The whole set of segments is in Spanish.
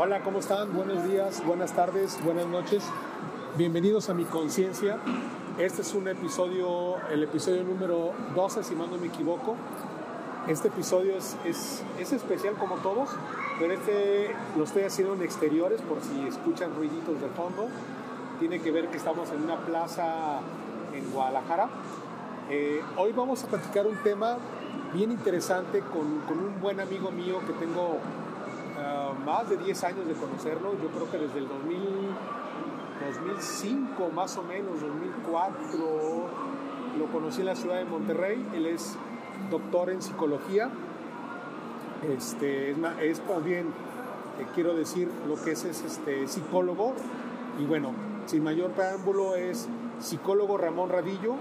Hola, ¿cómo están? Buenos días, buenas tardes, buenas noches. Bienvenidos a Mi Conciencia. Este es un episodio, el episodio número 12, si mal no me equivoco. Este episodio es, es, es especial como todos, pero este lo estoy haciendo en exteriores por si escuchan ruiditos de fondo. Tiene que ver que estamos en una plaza en Guadalajara. Eh, hoy vamos a platicar un tema bien interesante con, con un buen amigo mío que tengo más de 10 años de conocerlo. Yo creo que desde el 2000, 2005 más o menos, 2004, lo conocí en la ciudad de Monterrey. Él es doctor en psicología. Este, es, es más bien, eh, quiero decir, lo que es, es este, psicólogo. Y bueno, sin mayor preámbulo, es psicólogo Ramón Radillo.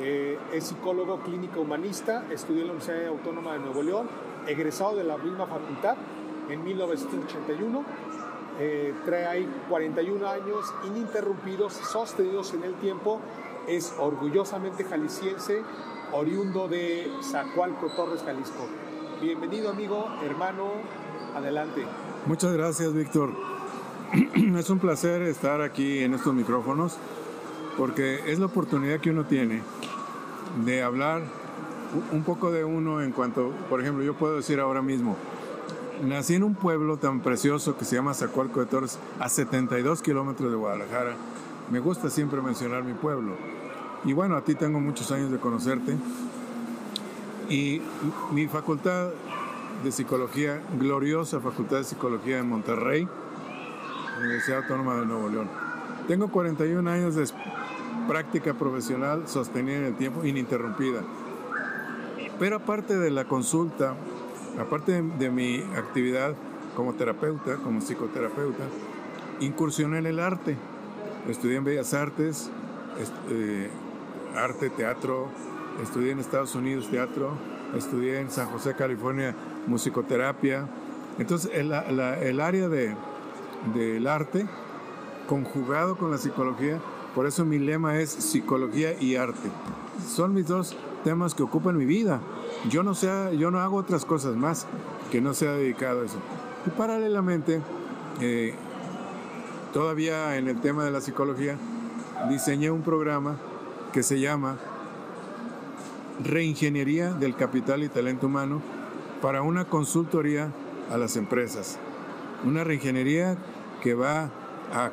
Eh, es psicólogo clínico humanista, estudió en la Universidad Autónoma de Nuevo León, egresado de la misma facultad en 1981. Eh, trae ahí 41 años ininterrumpidos, sostenidos en el tiempo. Es orgullosamente jalisciense, oriundo de Zacualco, Torres, Jalisco. Bienvenido amigo, hermano, adelante. Muchas gracias Víctor. es un placer estar aquí en estos micrófonos porque es la oportunidad que uno tiene de hablar un poco de uno en cuanto, por ejemplo, yo puedo decir ahora mismo, nací en un pueblo tan precioso que se llama Zacualco de Torres, a 72 kilómetros de Guadalajara. Me gusta siempre mencionar mi pueblo. Y bueno, a ti tengo muchos años de conocerte. Y mi facultad de psicología, gloriosa facultad de psicología en Monterrey, Universidad Autónoma de Nuevo León. Tengo 41 años de práctica profesional sostenida en el tiempo, ininterrumpida. Pero aparte de la consulta, aparte de, mi actividad como terapeuta, como psicoterapeuta, incursioné en el arte. Estudié en Bellas Artes, eh, arte, teatro, estudié en Estados Unidos teatro, estudié en San José, California, musicoterapia. Entonces, el, área de, del arte, conjugado con la psicología, por eso mi lema es psicología y arte. Son mis dos temas que ocupan mi vida. Yo no, sea, yo no hago otras cosas más que no sea dedicado a eso. Y paralelamente, eh, todavía en el tema de la psicología, diseñé un programa que se llama Reingeniería del Capital y Talento Humano para una consultoría a las empresas. Una reingeniería que va a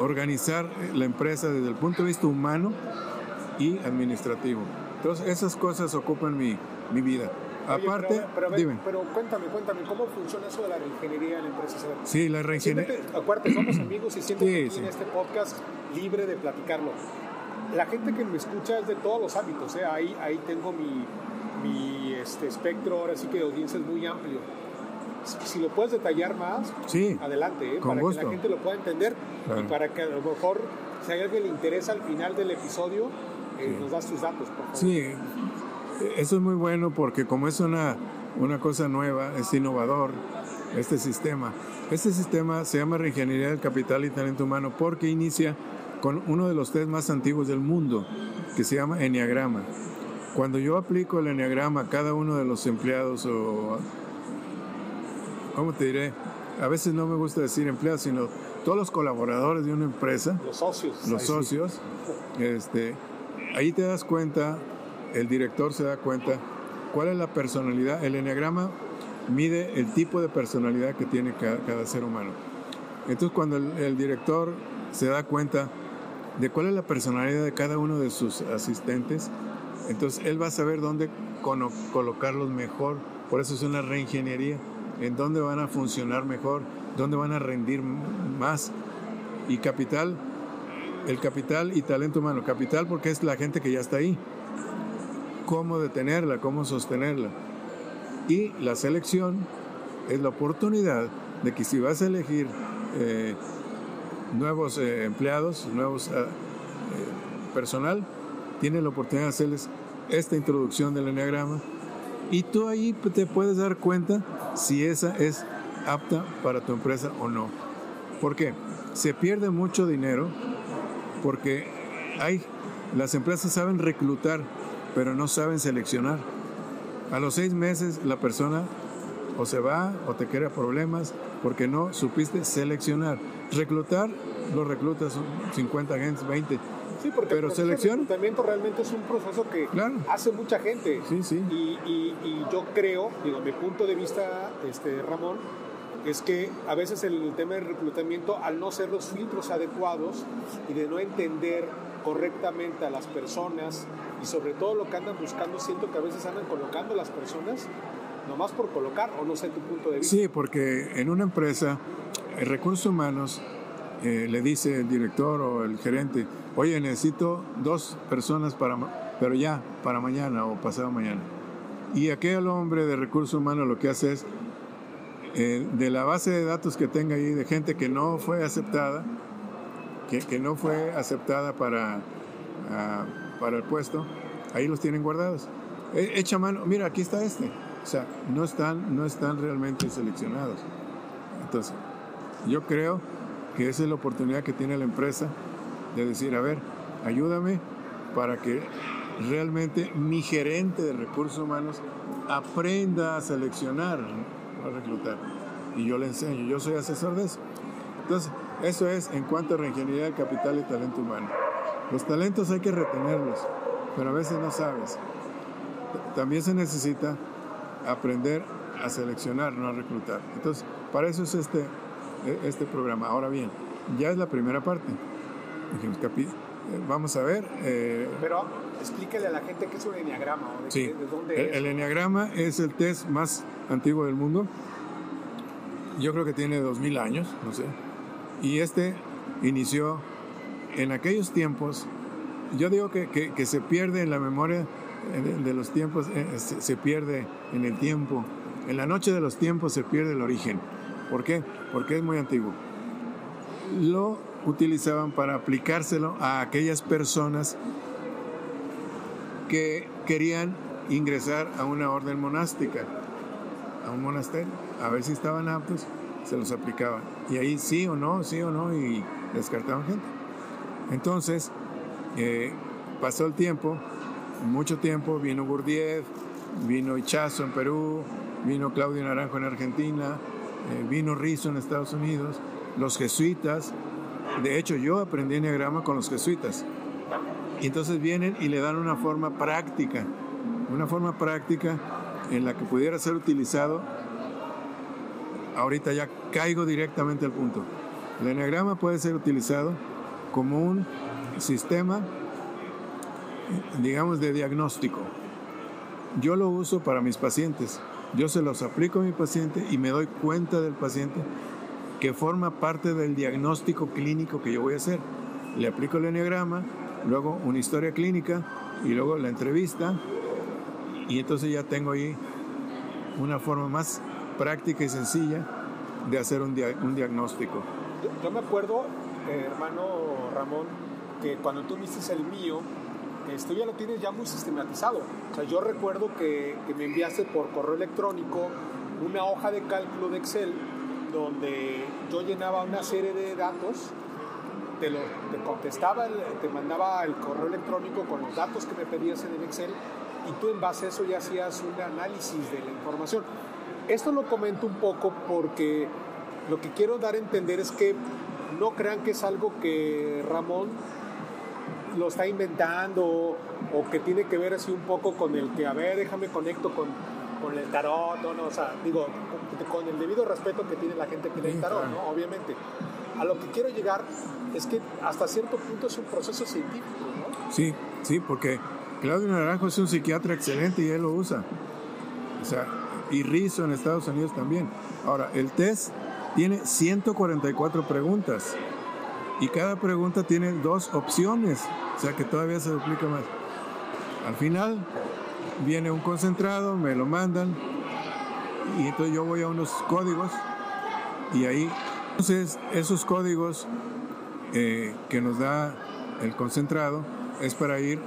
organizar la empresa desde el punto de vista humano y administrativo. Entonces esas cosas ocupan mi, mi vida. Aparte, pero, pero, dime. pero, cuéntame, cuéntame, ¿cómo funciona eso de la reingeniería en la empresa? Sí, la reingeniería. Acuérdate, somos amigos y siento sí, sí. en este podcast libre de platicarlo. La gente que me escucha es de todos los ámbitos, ¿eh? ahí, ahí tengo mi, mi este, espectro, ahora sí que de audiencia es muy amplio. Si lo puedes detallar más, sí, adelante, ¿eh? para gusto. que la gente lo pueda entender claro. y para que a lo mejor, si a alguien le interesa al final del episodio, eh, nos das tus datos, por favor. Sí, eso es muy bueno porque como es una, una cosa nueva, es innovador este sistema. Este sistema se llama Reingeniería del Capital y Talento Humano porque inicia con uno de los test más antiguos del mundo, que se llama Enneagrama. Cuando yo aplico el Enneagrama a cada uno de los empleados o, ¿cómo te diré? A veces no me gusta decir empleados, sino todos los colaboradores de una empresa. Los socios. Los socios. Sí. Este, ahí te das cuenta, el director se da cuenta cuál es la personalidad. El Enneagrama mide el tipo de personalidad que tiene cada, ser humano. Entonces cuando el director se da cuenta de cuál es la personalidad de cada uno de sus asistentes, entonces él va a saber dónde colocarlos mejor. Por eso es una reingeniería, en dónde van a funcionar mejor, dónde van a rendir más. Y capital, el capital y talento humano. Capital porque es la gente que ya está ahí. Cómo detenerla, cómo sostenerla. Y la selección es la oportunidad de que si vas a elegir eh, nuevos eh, empleados, nuevos eh, personal, tiene la oportunidad de hacerles esta introducción del enneagrama y tú ahí te puedes dar cuenta si esa es apta para tu empresa o no. ¿Por qué? Se pierde mucho dinero porque hay las empresas saben reclutar, pero no saben seleccionar. A los seis meses la persona o se va o te crea problemas porque no supiste seleccionar. Reclutar, los reclutas 50 agentes, 20. Sí, porque pero el selección. reclutamiento realmente es un proceso que Claro. hace mucha gente. Sí, sí. Y, y- y yo creo, digo, mi punto de vista, este, Ramón, es que a veces el tema del reclutamiento, al no ser los filtros adecuados y de no entender correctamente a las personas y sobre todo lo que andan buscando, siento que a veces andan colocando las personas nomás por colocar, o no sé tu punto de vista. Sí, porque en una empresa, el recursos humanos eh, le dice el director o el gerente, oye, necesito dos personas para, pero ya, para mañana o pasado mañana. Y aquel hombre de recursos humanos lo que hace es, eh, de la base de datos que tenga ahí de gente que no fue aceptada, que, que no fue aceptada para, ah, para el puesto, ahí los tienen guardados. E- Echa mano, mira, aquí está este. O sea, no están, no están realmente seleccionados. Entonces, yo creo que esa es la oportunidad que tiene la empresa de decir, a ver, ayúdame para que realmente mi gerente de recursos humanos aprenda a seleccionar, a reclutar. Y yo le enseño, yo soy asesor de eso. Entonces, eso es en cuanto a reingeniería del capital y talento humano. Los talentos hay que retenerlos, pero a veces no sabes. También se necesita aprender a seleccionar, no a reclutar. Entonces, para eso es este, este programa. Ahora bien, ya es la primera parte. Eh, vamos a ver. eh, Pero explíquele a la gente qué es un enneagrama de, sí, qué- de dónde el, es. el enneagrama es el test más antiguo del mundo. Yo creo que tiene 2000 años, no sé. Y este inició en aquellos tiempos. Yo digo que, se pierde en la memoria eh, de, los tiempos, eh, se, se pierde en el tiempo. En la noche de los tiempos se pierde el origen. ¿Por qué? Porque es muy antiguo. Lo utilizaban para aplicárselo a aquellas personas que querían ingresar a una orden monástica, a un monasterio, a ver si estaban aptos, se los aplicaban. Y ahí sí o no, sí o no, y descartaban gente. Entonces, eh, pasó el tiempo, mucho tiempo, vino Gurdjieff, vino Ichazo en Perú, vino Claudio Naranjo en Argentina, eh, vino Rizzo en Estados Unidos, los jesuitas. De hecho, yo aprendí enneagrama con los jesuitas. Y entonces vienen y le dan una forma práctica, una forma práctica en la que pudiera ser utilizado. Ahorita ya caigo directamente al punto. El enneagrama puede ser utilizado como un sistema, digamos, de diagnóstico. Yo lo uso para mis pacientes. Yo se los aplico a mi paciente y me doy cuenta del paciente que forma parte del diagnóstico clínico que yo voy a hacer. Le aplico el enneagrama, luego una historia clínica y luego la entrevista y entonces ya tengo ahí una forma más práctica y sencilla de hacer un, dia- un diagnóstico. Yo, me acuerdo, eh, hermano Ramón, que cuando tú viste el mío, esto ya lo tienes ya muy sistematizado. O sea, yo recuerdo que, que me enviaste por correo electrónico una hoja de cálculo de Excel donde yo llenaba una serie de datos, te, lo, te contestaba, te mandaba el correo electrónico con los datos que me pedías en el Excel y tú en base a eso ya hacías un análisis de la información. Esto lo comento un poco porque lo que quiero dar a entender es que no crean que es algo que Ramón lo está inventando o que tiene que ver así un poco con el que, a ver, déjame conecto con, con el tarot, ¿no? No, o sea, digo, con, el debido respeto que tiene la gente que lee tarot. ¿no? Obviamente. A lo que quiero llegar es que hasta cierto punto es un proceso científico, ¿no? Sí, sí, porque Claudio Naranjo es un psiquiatra excelente y él lo usa. O sea, y Rizzo en Estados Unidos también. Ahora, el test tiene 144 preguntas y cada pregunta tiene dos opciones, o sea que todavía se duplica más. Al final viene un concentrado, me lo mandan y entonces yo voy a unos códigos y ahí, entonces esos códigos eh, que nos da el concentrado es para ir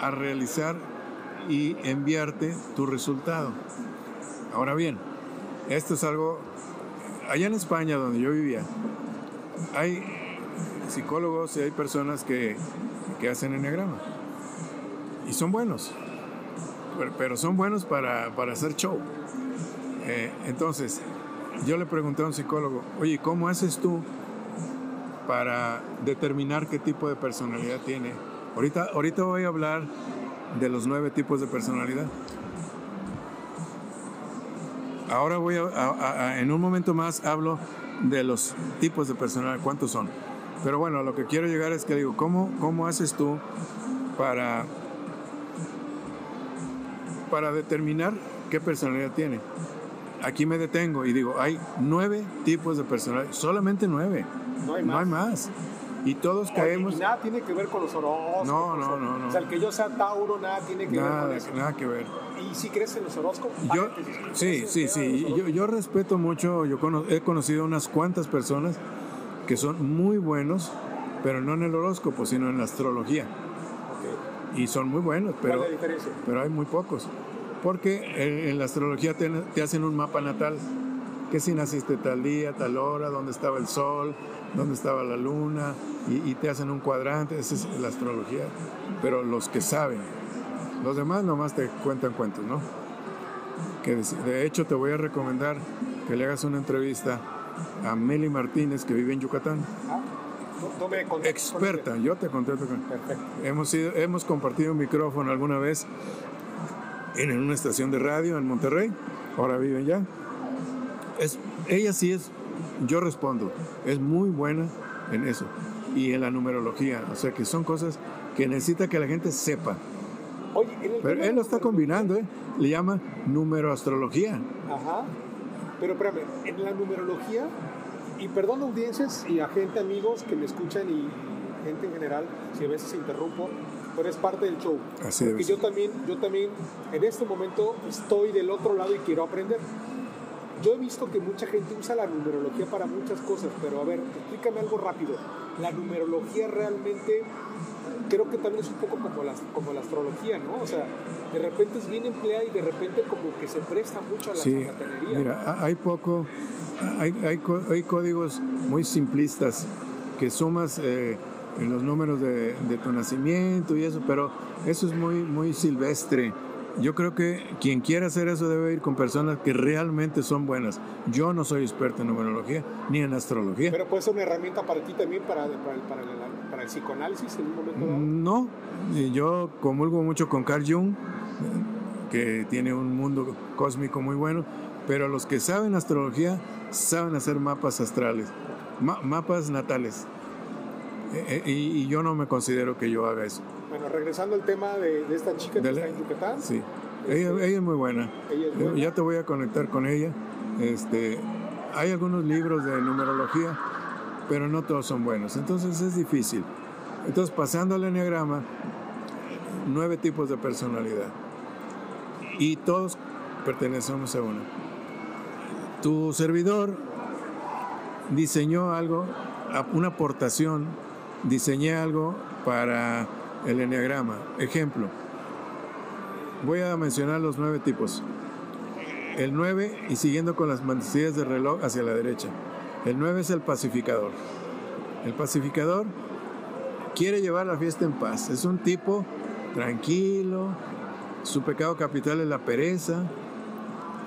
a realizar y enviarte tu resultado. Ahora bien, esto es algo, allá en España donde yo vivía, hay psicólogos y hay personas que, que hacen enneagrama y son buenos, pero, son buenos para, para hacer show. Eh, entonces, yo le pregunté a un psicólogo, oye, ¿cómo haces tú para determinar qué tipo de personalidad tiene? Ahorita, ahorita voy a hablar de los nueve tipos de personalidad. Ahora voy a, en un momento más hablo de los tipos de personalidad, cuántos son. Pero bueno, lo que quiero llegar es que digo, ¿cómo, cómo haces tú para, para determinar qué personalidad tiene? Aquí me detengo y digo, hay nueve tipos de personalidad, solamente nueve, no hay más. Y todos caemos. y nada tiene que ver con los horóscopos. No, no, no, no. O sea, el que yo sea Tauro, nada tiene que ver con eso. Nada que ver. ¿Y si crees en los horóscopos? Yo, sí, sí, sí. Yo, yo, respeto mucho, yo he conocido unas cuantas personas que son muy buenos, pero no en el horóscopo, sino en la astrología. Okay. Y son muy buenos, pero, ¿Cuál es la pero hay muy pocos. Porque en, la astrología te, te hacen un mapa natal que si naciste tal día, tal hora, dónde estaba el sol, dónde estaba la luna, y, te hacen un cuadrante, esa es la astrología. Pero los que saben, los demás nomás te cuentan cuentos, ¿no? Que de hecho te voy a recomendar que le hagas una entrevista a Meli Martínez, que vive en Yucatán. Ah, Experta, yo te contesto con. Perfecto. Hemos, hemos compartido un micrófono alguna vez en una estación de radio en Monterrey, ahora vive ya es, ella sí es, yo respondo, es muy buena en eso y en la numerología, o sea que son cosas que necesita que la gente sepa. Oye, Pero él lo está combinando, ¿eh? le llama numeroastrología. Ajá. Pero espérame, en la numerología, y perdón audiencias y a gente, amigos que me escuchan y gente en general, si a veces interrumpo, pero es parte del show. Así Porque yo también, yo también en este momento estoy del otro lado y quiero aprender. Yo he visto que mucha gente usa la numerología para muchas cosas, pero a ver, explícame algo rápido. La numerología realmente creo que también es un poco como la, como la astrología, ¿no? O sea, de repente es bien empleada y de repente como que se presta mucho a la sí, Mira, hay poco, hay, hay, hay, códigos muy simplistas que sumas eh, en los números de, de, tu nacimiento y eso, pero eso es muy, muy silvestre yo creo que quien quiera hacer eso debe ir con personas que realmente son buenas. Yo no soy experto en numerología ni en astrología. Pero puede ser una herramienta para ti también, para, para, el, psicoanálisis en un momento dado. No, yo comulgo mucho con Carl Jung, que tiene un mundo cósmico muy bueno, pero los que saben astrología saben hacer mapas astrales, mapas natales. E, e, y yo no me considero que yo haga eso. Bueno, regresando al tema de, esta chica que está en Yucatán. Sí, ella, ella, es muy buena. Ya te voy a conectar con ella. Este, hay algunos libros de numerología, pero no todos son buenos. Entonces es difícil. Entonces, pasando al enneagrama, nueve tipos de personalidad. Y todos pertenecemos a uno. Tu servidor diseñó algo, una aportación, diseñé algo para el enneagrama. Ejemplo, voy a mencionar los nueve tipos. El 9 y siguiendo con las manecillas de reloj hacia la derecha. El 9 es el pacificador. El pacificador quiere llevar la fiesta en paz. Es un tipo tranquilo. Su pecado capital es la pereza.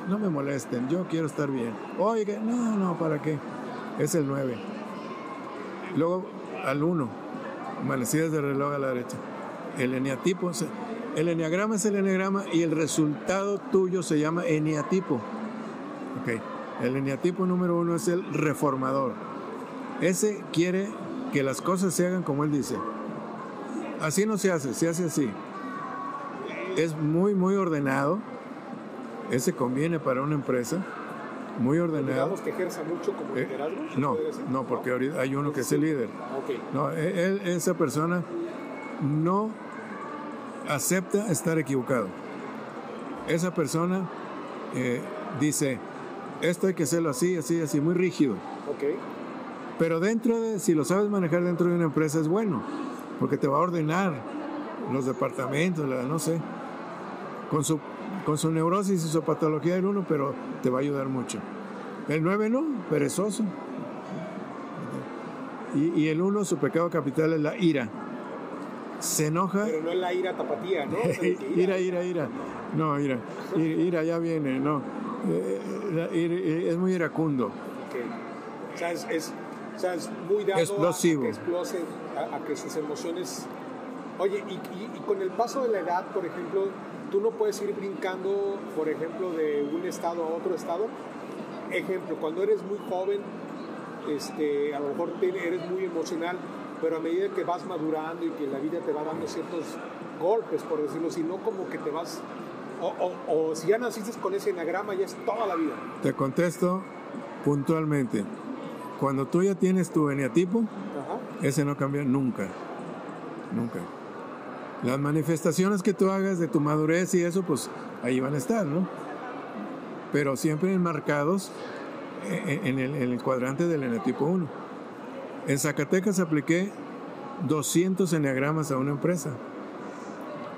No me molesten, yo quiero estar bien. Oiga, no, no, ¿para qué? Es el 9. Luego al 1 manecillas de reloj a la derecha. El eneatipo, el eneagrama es el eneagrama y el resultado tuyo se llama eneatipo. El eneatipo número uno es el reformador. Ese quiere que las cosas se hagan como él dice. Así no se hace, se hace así. Es muy, muy ordenado. Ese conviene para una empresa muy ordenado. que ejerza mucho como eh, liderazgo? no, no, porque ahorita hay uno que es el líder. No, e, él, esa persona no acepta estar equivocado. Esa persona eh, dice, esto hay que hacerlo así, así, así, muy rígido. Okay. Pero dentro de, si lo sabes manejar dentro de una empresa es bueno, porque te va a ordenar los departamentos, no sé, con su con su neurosis y su patología del uno, pero te va a ayudar mucho. El 9 no, perezoso. Y, el 1, su pecado capital es la ira. Se enoja. Pero no es la ira tapatía, ¿no? ira, ira, ira. No, ira. Ira ya viene, no. eh, es muy iracundo. Ok. O sea, es, es- o sea, es muy dado a- Explosivo. A, que explose, a, a que sus emociones... Oye, y, y- y con el paso de la edad, por ejemplo, tú no puedes ir brincando, por ejemplo, de un estado a otro estado. Ejemplo, cuando eres muy joven, este, a lo mejor eres muy emocional, pero a medida que vas madurando y que la vida te va dando ciertos golpes, por decirlo así, no como que te vas... O, o- o si ya naciste con ese enagrama, ya es toda la vida. Te contesto puntualmente. Cuando tú ya tienes tu eneatipo, Ajá. ese no cambia nunca. Nunca. Las manifestaciones que tú hagas de tu madurez y eso, pues ahí van a estar, ¿no? Pero siempre enmarcados e- en el, en el cuadrante del eneatipo 1. En Zacatecas apliqué 200 eneagramas a una empresa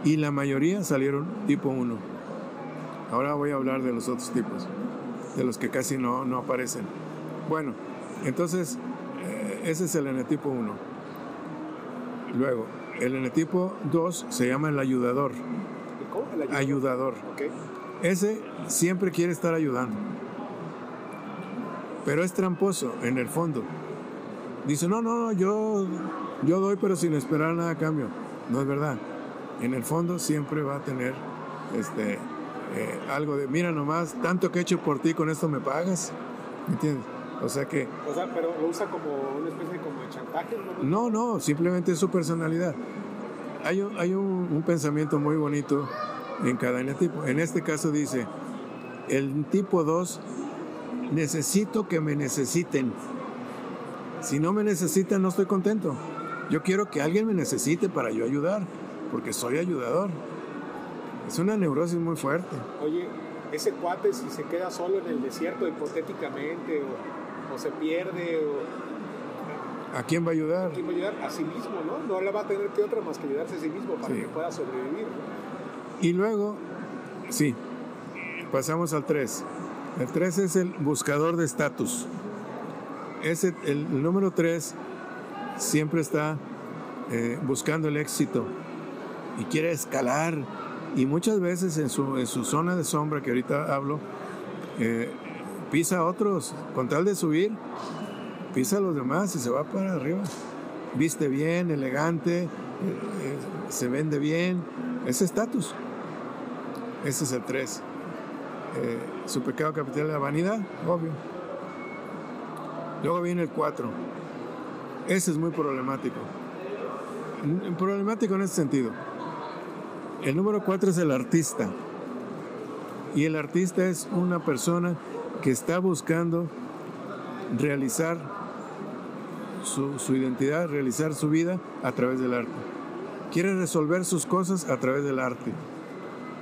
y la mayoría salieron tipo 1. Ahora voy a hablar de los otros tipos, de los que casi no, no aparecen. Bueno, entonces eh, ese es el eneatipo 1. Luego, el eneatipo 2 se llama el ayudador. ¿Y cómo? El ayuda. Ayudador. Ese siempre quiere estar ayudando. Pero es tramposo en el fondo. Dice, no, no, no, yo, yo doy pero sin esperar nada a cambio. No es verdad. En el fondo siempre va a tener este, eh, algo de, mira nomás, tanto que he hecho por ti, con esto me pagas. ¿Me entiendes? O sea que, O sea, pero lo usa como una especie como de chantaje, ¿no? no, no, simplemente es su personalidad. Hay un, hay un, un pensamiento muy bonito en cada eneatipo. En este caso dice, el tipo 2, necesito que me necesiten. Si no me necesitan, no estoy contento. Yo quiero que alguien me necesite para yo ayudar, porque soy ayudador. Es una neurosis muy fuerte. Oye, ese cuate si se queda solo en el desierto hipotéticamente o, o se pierde o ¿A quién va a ayudar? ¿quién va a ayudar? A sí mismo, ¿no? No le va a tener que otra más que ayudarse a sí mismo para Sí. que pueda sobrevivir. ¿no? Y luego, sí, pasamos al 3. El 3 es el buscador de estatus. Ese, el, el número 3 siempre está eh, buscando el éxito y quiere escalar. Y muchas veces en su, en su zona de sombra, que ahorita hablo, eh, pisa a otros con tal de subir, pisa a los demás y se va para arriba. Viste bien, elegante, eh, eh, se vende bien, es estatus. Ese es el 3. su pecado capital es la vanidad, obvio. Luego viene el 4. Ese es muy problemático. Problemático en ese sentido. El número 4 es el artista. Y el artista es una persona que está buscando realizar su, su identidad, realizar su vida a través del arte. Quiere resolver sus cosas a través del arte.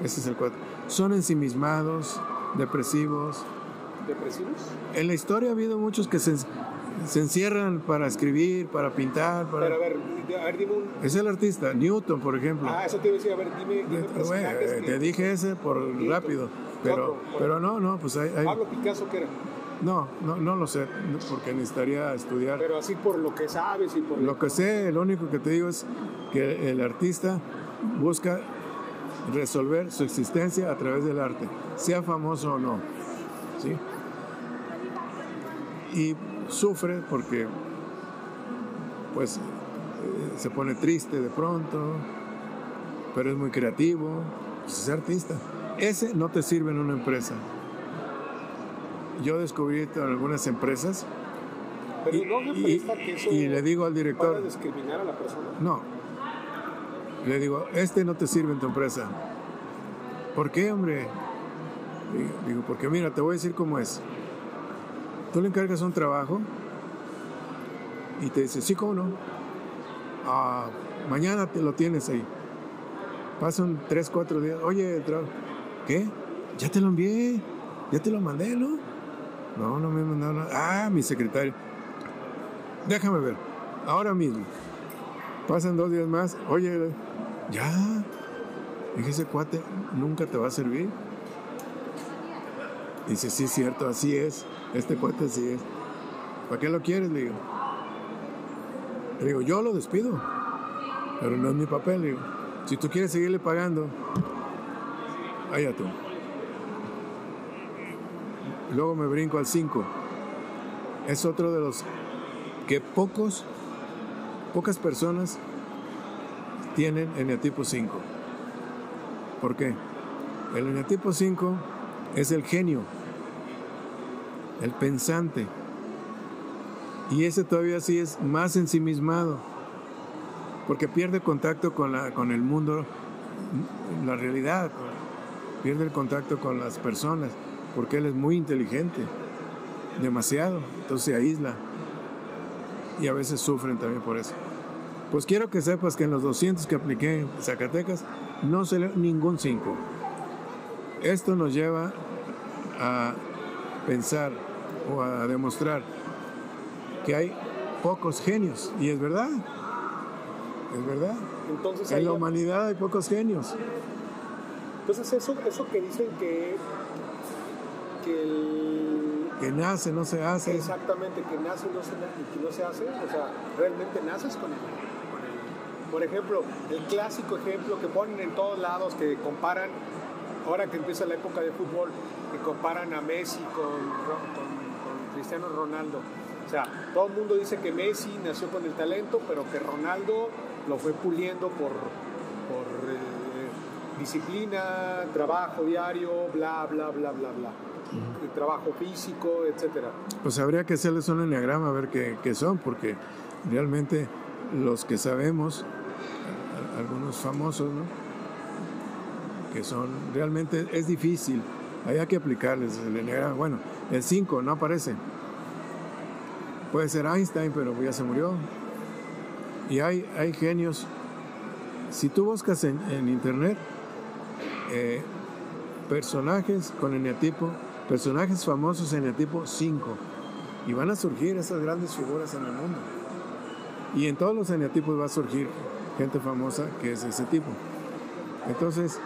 Ese es el 4. Son ensimismados, depresivos. ¿Depresivos? En la historia ha habido muchos que se, se encierran para escribir, para pintar. Para... Pero a ver, di- a ver, dime un... Es el artista, Newton, por ejemplo. Ah, eso te iba a decir, a ver, dime, dime Bueno, que- te dije ese por rápido, pero, pero no, no, pues hay, hay- Pablo Picasso, ¿qué era? no, no, no lo sé, porque necesitaría estudiar. Pero así por lo que sabes y por Lo que sé, lo único que te digo es que el artista busca resolver su existencia a través del arte, sea famoso o no, ¿sí? Y sufre porque, pues, eh, se pone triste de pronto, pero es muy creativo, pues, es artista. Ese no te sirve en una empresa. Yo descubrí en algunas empresas Pero y, no me y- presta que eso y le digo al director, discriminar a la persona. no. Le digo, este no te sirve en tu empresa. ¿Por qué, hombre? Digo, Digo, porque mira, te voy a decir cómo es. Tú le encargas un trabajo y te dice, sí, cómo no. Ah, mañana te lo tienes ahí. Pasan tres, cuatro días. Oye, el trabajo. ¿Qué? Ya te lo envié. Ya te lo mandé, ¿no? No, no me mandaron nada. Ah, mi secretario. Déjame ver. Ahora mismo. Pasan dos días más. Oye, ya. Dije, ese cuate nunca te va a servir. Dice, sí, es cierto, así es. Este cuate así es. ¿Para qué lo quieres? Le digo. Le digo, yo lo despido. Pero no es mi papel. Le digo, si tú quieres seguirle pagando, tú. Luego me brinco al 5. Es otro de los que pocos, pocas personas tienen eneatipo 5. ¿Por qué? El eneatipo 5 es el genio, el pensante. Y ese todavía sí es más ensimismado, porque pierde contacto con, la, con el mundo, la realidad, pierde el contacto con las personas, porque él es muy inteligente, demasiado, entonces se aísla. Y a veces sufren también por eso. Pues quiero que sepas que en los 200 que apliqué en Zacatecas no se ningún 5. Esto nos lleva a pensar o a demostrar que hay pocos genios. Y es verdad. Es verdad. Entonces, en la humanidad hay pocos genios. Entonces eso, eso que dicen que, que el, Que nace, no se hace. exactamente que nace y no se, y que no se hace, o sea, realmente naces con el- por ejemplo, el clásico ejemplo que ponen en todos lados, que comparan, ahora que empieza la época de fútbol, que comparan a Messi con, con, con Cristiano Ronaldo. O sea, todo el mundo dice que Messi nació con el talento, pero que Ronaldo lo fue puliendo por, disciplina, trabajo diario, bla, bla, bla, bla, bla. Trabajo físico, etcétera. Pues habría que hacerles un enneagrama a ver qué, qué son, porque realmente los que sabemos, a- a- algunos famosos, ¿no? Que son, realmente es difícil. Hay que aplicarles el enneagrama. Bueno, el 5 no aparece. Puede ser Einstein, pero ya se murió. Y hay, hay genios. Si tú buscas en, en internet eh, personajes con eneatipo, personajes famosos eneatipo 5, y van a surgir esas grandes figuras en el mundo. Y en todos los eneatipos va a surgir gente famosa que es ese tipo. Entonces,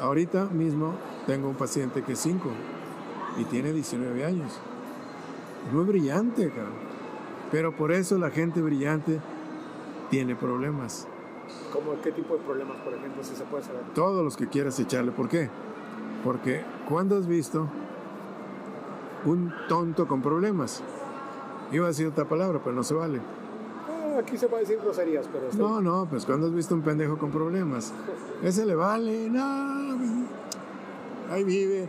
ahorita mismo tengo un paciente que es 5 y tiene 19 años. Es muy brillante, cabrón. Pero por eso la gente brillante tiene problemas. ¿Cómo, ¿Qué tipo de problemas, por ejemplo, si se puede saber? Todos los que quieras echarle. ¿Por qué? Porque cuando has visto un tonto con problemas? Iba a decir otra palabra, pero no se vale. Ah, aquí se puede decir groserías, pero... está- No, no, pues cuando has visto un pendejo con problemas. Ese le vale, no. Ahí vive.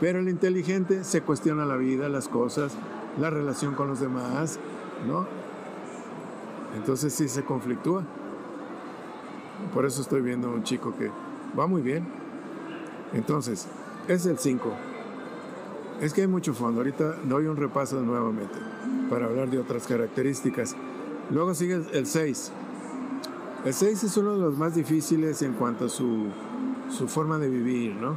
Pero el inteligente se cuestiona la vida, las cosas, la relación con los demás, ¿no? Entonces sí se conflictúa. Por eso estoy viendo a un chico que va muy bien. Entonces, es el 5. Es que hay mucho fondo. Ahorita doy un repaso nuevamente para hablar de otras características. Luego sigue el 6. El 6 es uno de los más difíciles en cuanto a su, su forma de vivir, ¿no?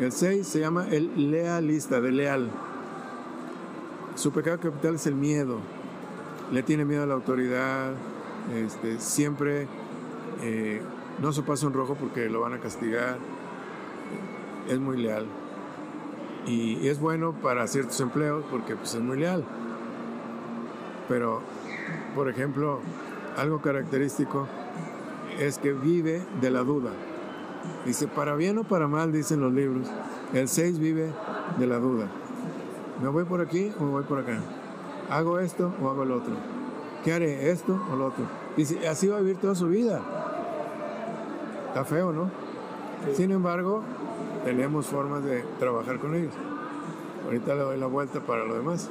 El 6 se llama el lealista, de leal. Su pecado capital es el miedo. Le tiene miedo a la autoridad. Este, siempre eh, no se pasa un rojo porque lo van a castigar. Es muy leal. Y es bueno para ciertos empleos porque pues, es muy leal. Pero, por ejemplo, algo característico es que vive de la duda. Dice, para bien o para mal, dicen los libros, el 6 vive de la duda. ¿Me voy por aquí o me voy por acá? ¿Hago esto o hago lo otro? ¿Qué haré? ¿Esto o lo otro? Dice, así va a vivir toda su vida. Está feo, ¿no? Sin embargo, tenemos formas de trabajar con ellos. Ahorita le doy la vuelta para lo demás.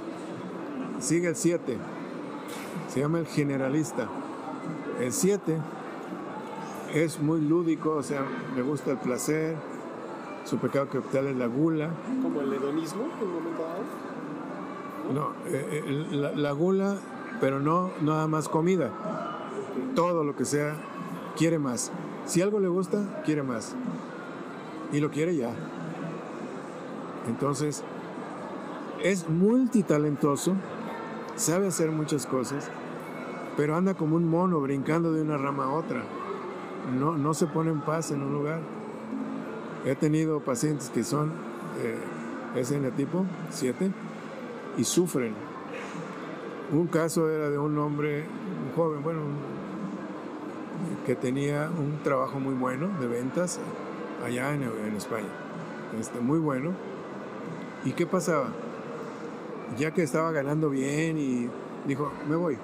Sigue el 7. Se llama el generalista. El 7 es muy lúdico, o sea, le gusta el placer. Su pecado capital es la gula. Como el hedonismo en un momento dado. No, eh, eh, la, la gula, pero no nada más comida. Todo lo que sea, quiere más. Si algo le gusta, quiere más. Y lo quiere ya. Entonces, es multitalentoso, sabe hacer muchas cosas, pero anda como un mono brincando de una rama a otra. No, no se pone en paz en un lugar. He tenido pacientes que son eh, SN tipo 7 y sufren. Un caso era de un hombre, un joven, bueno, un- que tenía un trabajo muy bueno de ventas allá en, España, este, muy bueno, ¿Y qué pasaba? Ya que estaba ganando bien y dijo, me voy.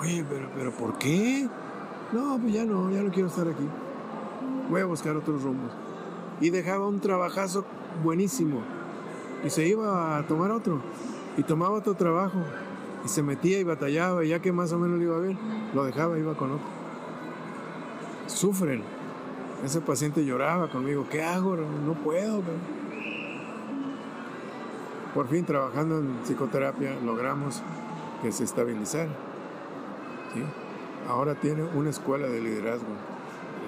Oye, pero, pero ¿por qué? No, pues ya no, ya no quiero estar aquí. Voy a buscar otros rumbos. Y dejaba un trabajazo buenísimo. Y se iba a tomar otro. Y tomaba otro trabajo. Y se metía y batallaba. Y ya que más o menos le iba bien, lo dejaba iba con otro. Sufren. Ese paciente lloraba conmigo. ¿Qué hago? No puedo. Por fin, trabajando en psicoterapia, logramos que se estabilizara. ¿sí? Ahora tiene una escuela de liderazgo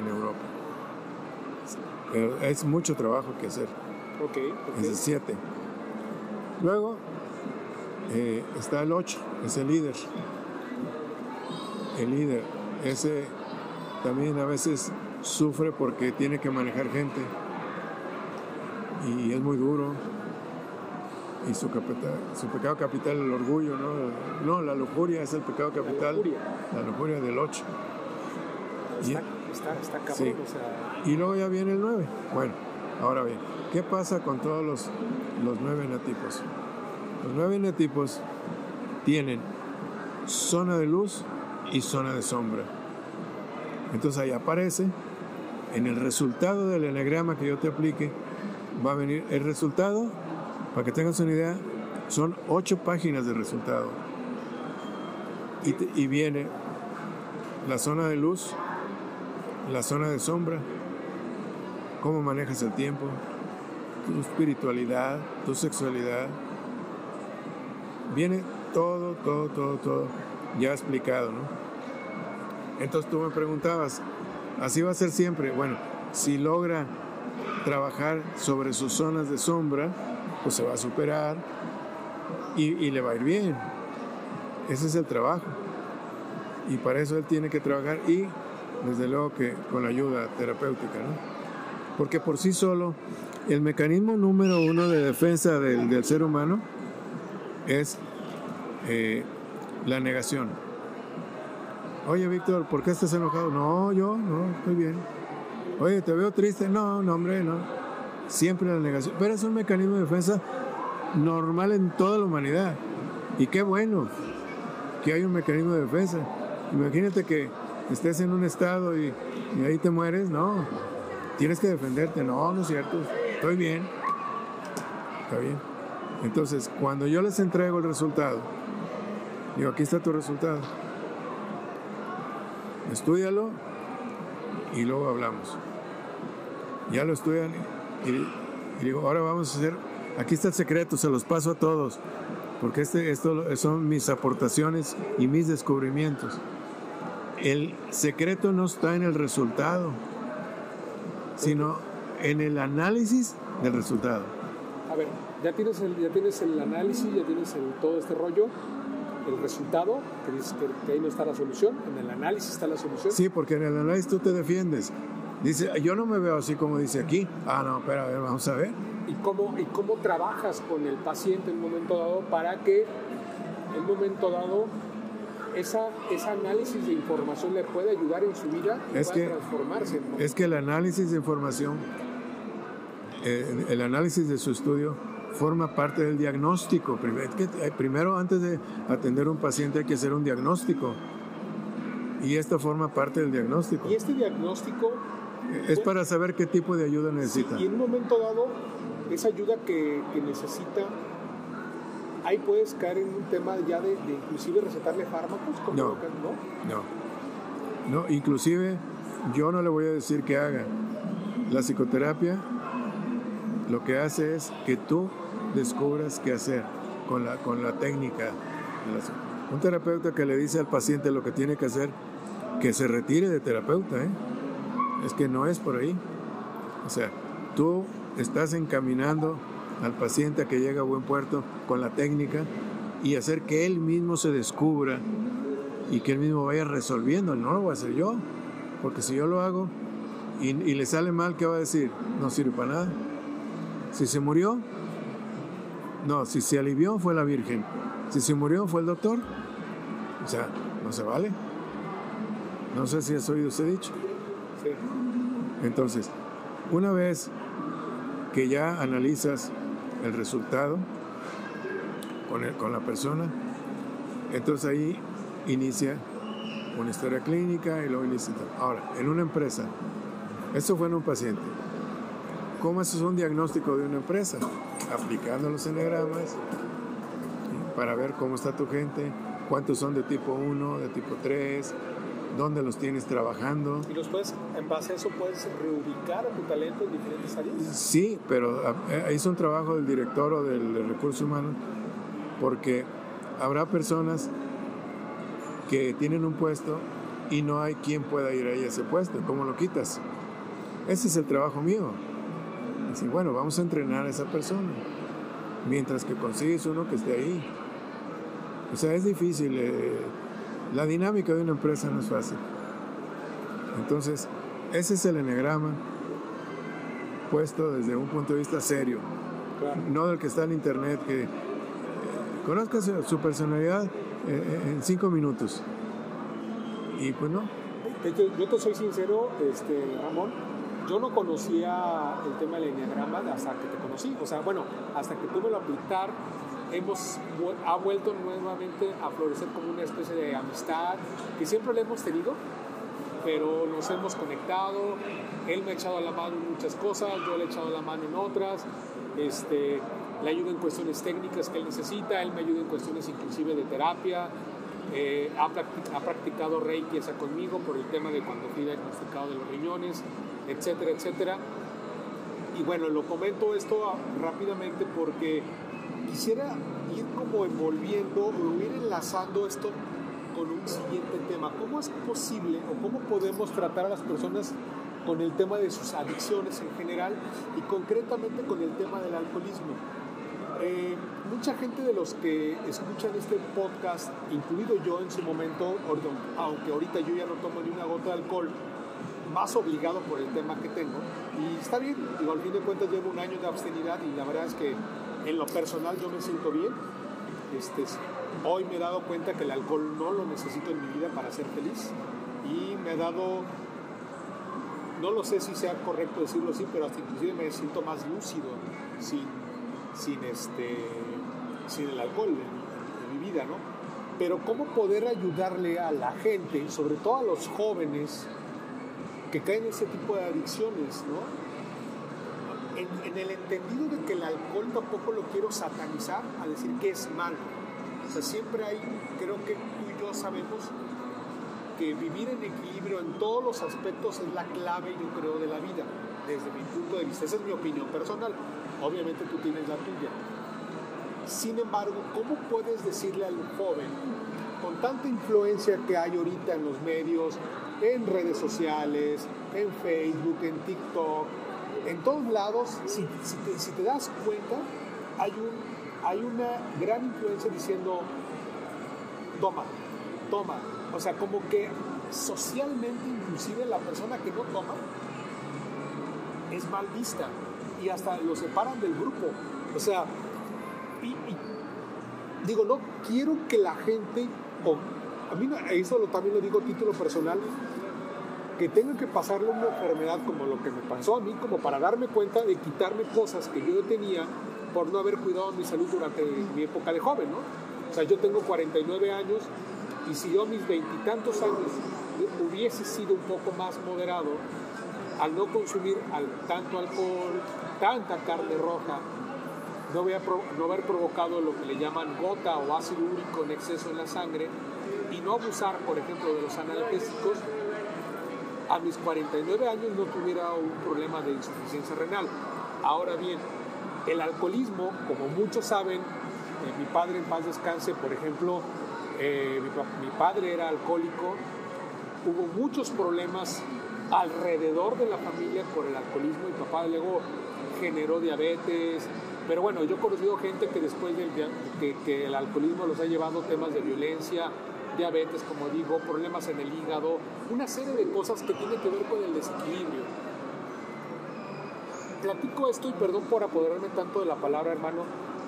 en Europa. Pero es mucho trabajo que hacer. Ok, Es el 7. Luego eh, está el 8, es el líder. El líder, ese también a veces sufre porque tiene que manejar gente y es muy duro. Y su, capital, su pecado capital el orgullo, ¿no? No, la lujuria es el pecado capital. lujuria. La lujuria del 8. Y- Está, está, está cabrón, Sí. o sea, y luego ya viene el 9. Bueno, ahora bien, ¿qué pasa con todos los, los nueve enatipos? Los nueve enatipos tienen zona de luz y zona de sombra. Entonces ahí aparece, en el resultado del enagrama que yo te aplique, va a venir el resultado, para que tengas una idea, son ocho páginas de resultado. Y, y viene la zona de luz, la zona de sombra, cómo manejas el tiempo, tu espiritualidad, tu sexualidad. Viene todo, todo, todo, todo ya explicado, ¿no? Entonces tú me preguntabas, ¿así va a ser siempre? Bueno, si logra trabajar sobre sus zonas de sombra, pues se va a superar y, le va a ir bien. Ese es el trabajo. Y para eso él tiene que trabajar y desde luego que con la ayuda terapéutica, ¿no? Porque por sí solo, el mecanismo número uno de defensa del, del ser humano es eh, la negación. Oye, Víctor, ¿por qué estás enojado? No, yo, no, estoy bien. Oye, ¿te veo triste? No, no, hombre, no. Siempre la negación. Pero es un mecanismo de defensa normal en toda la humanidad. Y qué bueno que hay un mecanismo de defensa. Imagínate que estés en un estado y, y ahí te mueres, no. Tienes que defenderte. No, no es cierto. Estoy bien. Está bien. Entonces, cuando yo les entrego el resultado, digo, aquí está tu resultado. Estúdialo y luego hablamos. Ya lo estudian y, digo, ahora vamos a hacer, aquí está el secreto, se los paso a todos, porque este, esto son mis aportaciones y mis descubrimientos. El secreto no está en el resultado, sino en el análisis del resultado. a ver, ya tienes el, ya tienes el análisis, ya tienes el, todo este rollo, el resultado, que dices que, que ahí no está la solución, en el análisis está la solución. Sí, porque en el análisis tú te defiendes. Dice, yo no me veo así como dice aquí. Ah, no, espera, a ver, vamos a ver. ¿Y cómo, ¿Y cómo trabajas con el paciente en un momento dado para que en un momento dado esa, ese análisis de información le pueda ayudar en su vida y Es que- transformarse? ¿no? Es que el análisis de información, eh, el análisis de su estudio, forma parte del diagnóstico. Primero, eh, primero, antes de atender a un paciente, hay que hacer un diagnóstico. Y esto forma parte del diagnóstico. Y este diagnóstico, Es para saber qué tipo de ayuda sí, necesita. y en un momento dado, esa ayuda que, que necesita, ahí puedes caer en un tema ya de, de inclusive recetarle fármacos. como No. que- ¿no? No. No, inclusive yo no le voy a decir que haga. La psicoterapia lo que hace es que tú descubras qué hacer con la, con la técnica. Un terapeuta que le dice al paciente lo que tiene que hacer, que se retire de terapeuta, ¿eh? es que no es por ahí. O sea, tú estás encaminando al paciente a que llegue a buen puerto con la técnica y hacer que él mismo se descubra y que él mismo vaya resolviendo. No lo voy a hacer yo, porque si yo lo hago y, y le sale mal, ¿qué va a decir? No sirve para nada. Si se murió, no, si se alivió fue la Virgen. Si se murió fue el doctor. O sea, no se vale. No sé si has oído ese dicho. Sí. Entonces, una vez que ya analizas el resultado con, con la persona. Entonces ahí inicia una historia clínica y luego inicia. Ahora, en una empresa, esto fue en un paciente. ¿Cómo es un diagnóstico de una empresa? Aplicando los eneagramas para ver cómo está tu gente, cuántos son de tipo 1, de tipo 3, dónde los tienes trabajando. ¿Y los puedes, en base a eso, puedes reubicar a tu talento en diferentes áreas? Sí, pero ah, eh, es un trabajo del director o del recurso humano, porque habrá personas que tienen un puesto y no hay quien pueda ir ahí a ese puesto. ¿Cómo lo quitas? Ese es el trabajo mío. Bueno, vamos a entrenar a esa persona, mientras que consigues uno que esté ahí. O sea, es difícil. Eh, la dinámica de una empresa no es fácil. Entonces, ese es el enegrama puesto desde un punto de vista serio. No del que está en internet, que eh, conozcas su personalidad eh, en cinco minutos. Y pues no. Yo te soy sincero, este, Ramón, yo no conocía el tema del enneagrama hasta que te conocí. O sea, bueno, hasta que tuve lo aplicar, hemos, ha vuelto nuevamente a florecer como una especie de amistad que siempre le hemos tenido, pero nos hemos conectado. Él me ha echado la mano en muchas cosas, yo le he echado la mano en otras. Este, le ayudo en cuestiones técnicas que él necesita, él me ayuda en cuestiones inclusive de terapia. Eh, ha, ha, practicado Reiki esa conmigo por el tema de cuando fui diagnosticado de los riñones etcétera, etcétera. Y bueno, lo comento esto rápidamente porque quisiera ir como envolviendo o ir enlazando esto con un siguiente tema. ¿Cómo es posible o cómo podemos tratar a las personas con el tema de sus adicciones en general y concretamente con el tema del alcoholismo? Eh, mucha gente de los que escuchan este podcast, incluido yo en su momento, aunque ahorita yo ya no tomo ni una gota de alcohol, más obligado por el tema que tengo. Y está bien, digo, al fin de cuentas llevo un año de abstenidad y la verdad es que en lo personal yo me siento bien. Este, hoy me he dado cuenta que el alcohol no lo necesito en mi vida para ser feliz y me ha dado, no lo sé si sea correcto decirlo así, pero hasta inclusive me siento más lúcido sin, sin, este, sin el alcohol en mi vida, ¿no? Pero cómo poder ayudarle a la gente, sobre todo a los jóvenes, que caen en ese tipo de adicciones, ¿no? En, el entendido de que el alcohol tampoco lo quiero satanizar a decir que es malo. O sea, siempre hay, creo que tú y yo sabemos que vivir en equilibrio en todos los aspectos es la clave, yo creo, de la vida, desde mi punto de vista. Esa es mi opinión personal. Obviamente tú tienes la tuya. Sin embargo, ¿cómo puedes decirle al joven, con tanta influencia que hay ahorita en los medios, en redes sociales, en Facebook, en TikTok, en todos lados, si, te, das cuenta, hay, hay una gran influencia diciendo, toma, toma. O sea, como que socialmente inclusive la persona que no toma es mal vista y hasta lo separan del grupo. O sea, y, digo, no quiero que la gente, a mí eso también lo digo a título personal, que tenga que pasarle una enfermedad como lo que me pasó a mí, como para darme cuenta de quitarme cosas que yo tenía por no haber cuidado mi salud durante mi época de joven, ¿no? O sea, yo tengo 49 años y si yo mis veintitantos años hubiese sido un poco más moderado al no consumir tanto alcohol, tanta carne roja, no, haber provocado lo que le llaman gota o ácido úrico en exceso en la sangre y no abusar, por ejemplo, de los analgésicos, a mis 49 años no tuviera un problema de insuficiencia renal. Ahora bien, el alcoholismo, como muchos saben, eh, mi padre en paz descanse, por ejemplo, eh, mi, mi, padre era alcohólico, hubo muchos problemas alrededor de la familia por el alcoholismo, mi papá luego generó diabetes, pero bueno, yo he conocido gente que después del que, que el alcoholismo los ha llevado temas de violencia, diabetes, como digo, problemas en el hígado, una serie de cosas que tienen que ver con el desequilibrio. Platico esto y perdón por apoderarme tanto de la palabra, hermano,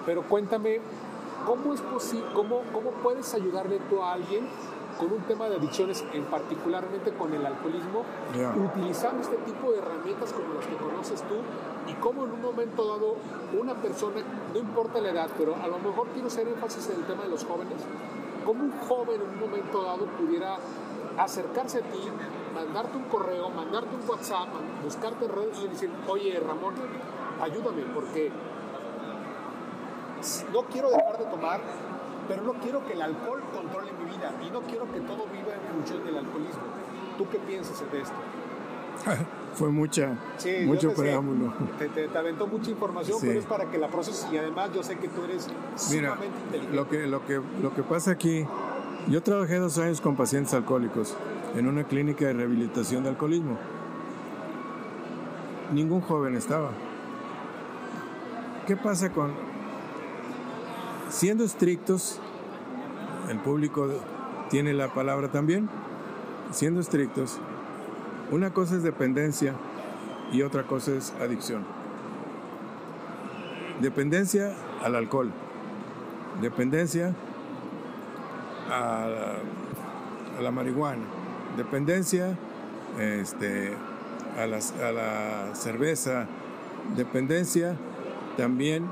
pero cuéntame, ¿cómo es posible, cómo, cómo puedes ayudarle tú a alguien con un tema de adicciones, en particularmente con el alcoholismo, Ya. utilizando este tipo de herramientas como las que conoces tú y cómo en un momento dado una persona, no importa la edad, pero a lo mejor quiero hacer énfasis en el tema de los jóvenes, cómo un joven en un momento dado pudiera acercarse a ti, mandarte un correo, mandarte un WhatsApp, buscarte en redes y decir, oye Ramón, ayúdame porque no quiero dejar de tomar, pero no quiero que el alcohol controle mi vida y no quiero que todo viva en función del alcoholismo. ¿Tú qué piensas de esto? Fue mucha, Sí, mucho preámbulo. Te, te- te aventó mucha información, Sí. pero es para que la proceses y además yo sé que tú eres Mira, sumamente inteligente. lo que, lo, que, lo que pasa aquí, yo trabajé dos años con pacientes alcohólicos en una clínica de rehabilitación de alcoholismo. Ningún joven estaba. ¿Qué pasa con... Siendo estrictos, el público tiene la palabra también, siendo estrictos, una cosa es dependencia y otra cosa es adicción. Dependencia al alcohol, dependencia a la, marihuana, dependencia este, a, la cerveza, dependencia también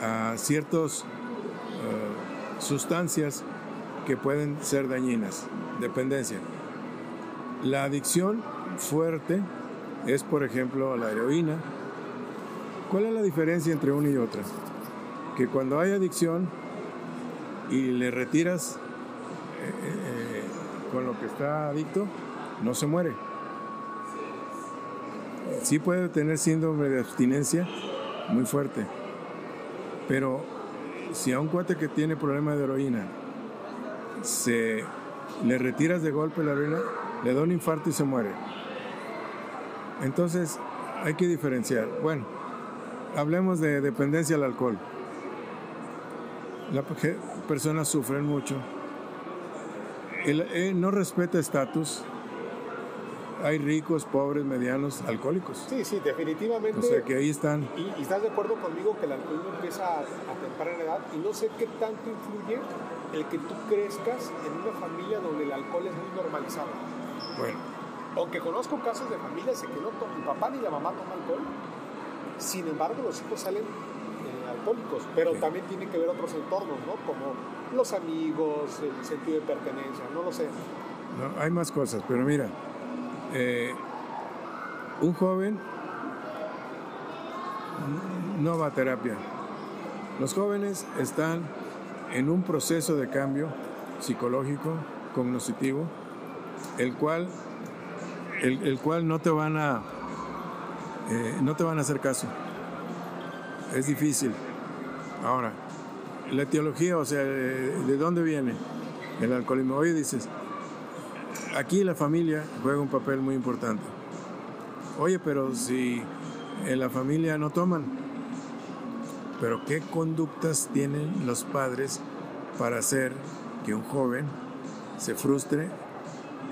a ciertas sustancias que pueden ser dañinas, dependencia. La adicción fuerte es, por ejemplo, la heroína. ¿Cuál es la diferencia entre una y otra? Que cuando hay adicción y le retiras eh, eh, con lo que está adicto, no se muere. Sí puede tener síndrome de abstinencia muy fuerte, pero si a un cuate que tiene problema de heroína se le retiras de golpe la heroína, le da un infarto y se muere. Entonces hay que diferenciar. Bueno, hablemos de dependencia al alcohol. Las personas sufren mucho. El, eh, no respeta estatus. Hay ricos, pobres, medianos, alcohólicos. Sí, sí, definitivamente. O sea que ahí están. Y, y estás de acuerdo conmigo que el alcoholismo empieza a, a temprana edad y no sé qué tanto influye el que tú crezcas en una familia donde el alcohol es muy normalizado. Bueno, Aunque conozco casos de familias en que no ni papá ni la mamá toma alcohol, sin embargo los hijos salen eh, alcohólicos, pero Sí. también tiene que ver otros entornos, ¿no? Como los amigos, el sentido de pertenencia, no lo sé. No, hay más cosas, pero mira, eh, un joven no va a terapia. Los jóvenes están en un proceso de cambio psicológico, cognitivo, el cual, el, el cual no te van a eh, no te van a hacer caso. Es difícil. Ahora, la etiología, o sea, ¿de, de dónde viene el alcoholismo? Hoy dices, aquí la familia juega un papel muy importante. Oye, pero si en la familia no toman, pero ¿qué conductas tienen los padres para hacer que un joven se frustre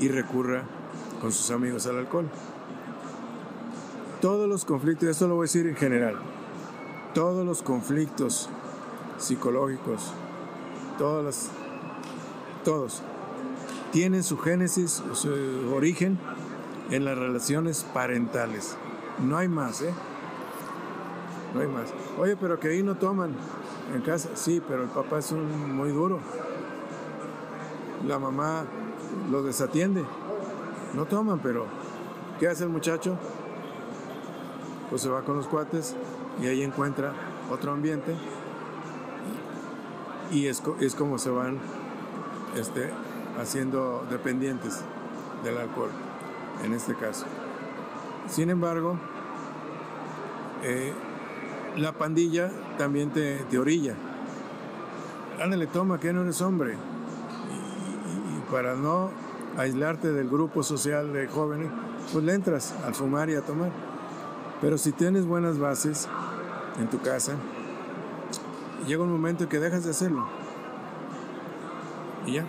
y recurra con sus amigos al alcohol? Todos los conflictos, esto lo voy a decir en general, todos los conflictos psicológicos, todas todos, tienen su génesis, su origen en las relaciones parentales. No hay más, ¿eh? No hay más. Oye, pero que ahí no toman en casa. Sí, pero el papá es un muy duro. La mamá lo desatiende. No toman, pero ¿qué hace el muchacho? Pues se va con los cuates y ahí encuentra otro ambiente y es, es como se van este, haciendo dependientes del alcohol, en este caso. Sin embargo, eh, la pandilla también te, te orilla. Ándale, toma, que no eres hombre. Para no aislarte del grupo social de jóvenes, pues le entras al fumar y a tomar. Pero si tienes buenas bases en tu casa, llega un momento en que dejas de hacerlo. Y ya.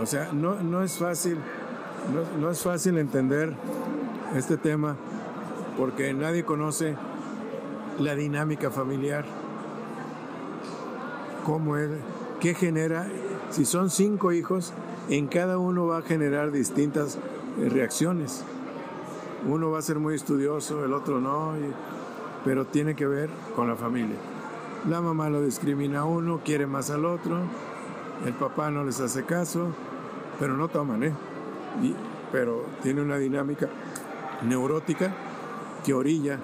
O sea, no, no es fácil, no es fácil entender este tema porque nadie conoce la dinámica familiar, cómo es, qué genera, si son cinco hijos, en cada uno va a generar distintas eh, reacciones. Uno va a ser muy estudioso, el otro no, pero tiene que ver con la familia. La mamá lo discrimina a uno, quiere más al otro, el papá no les hace caso, pero no toman, ¿eh? pero tiene una dinámica neurótica que orilla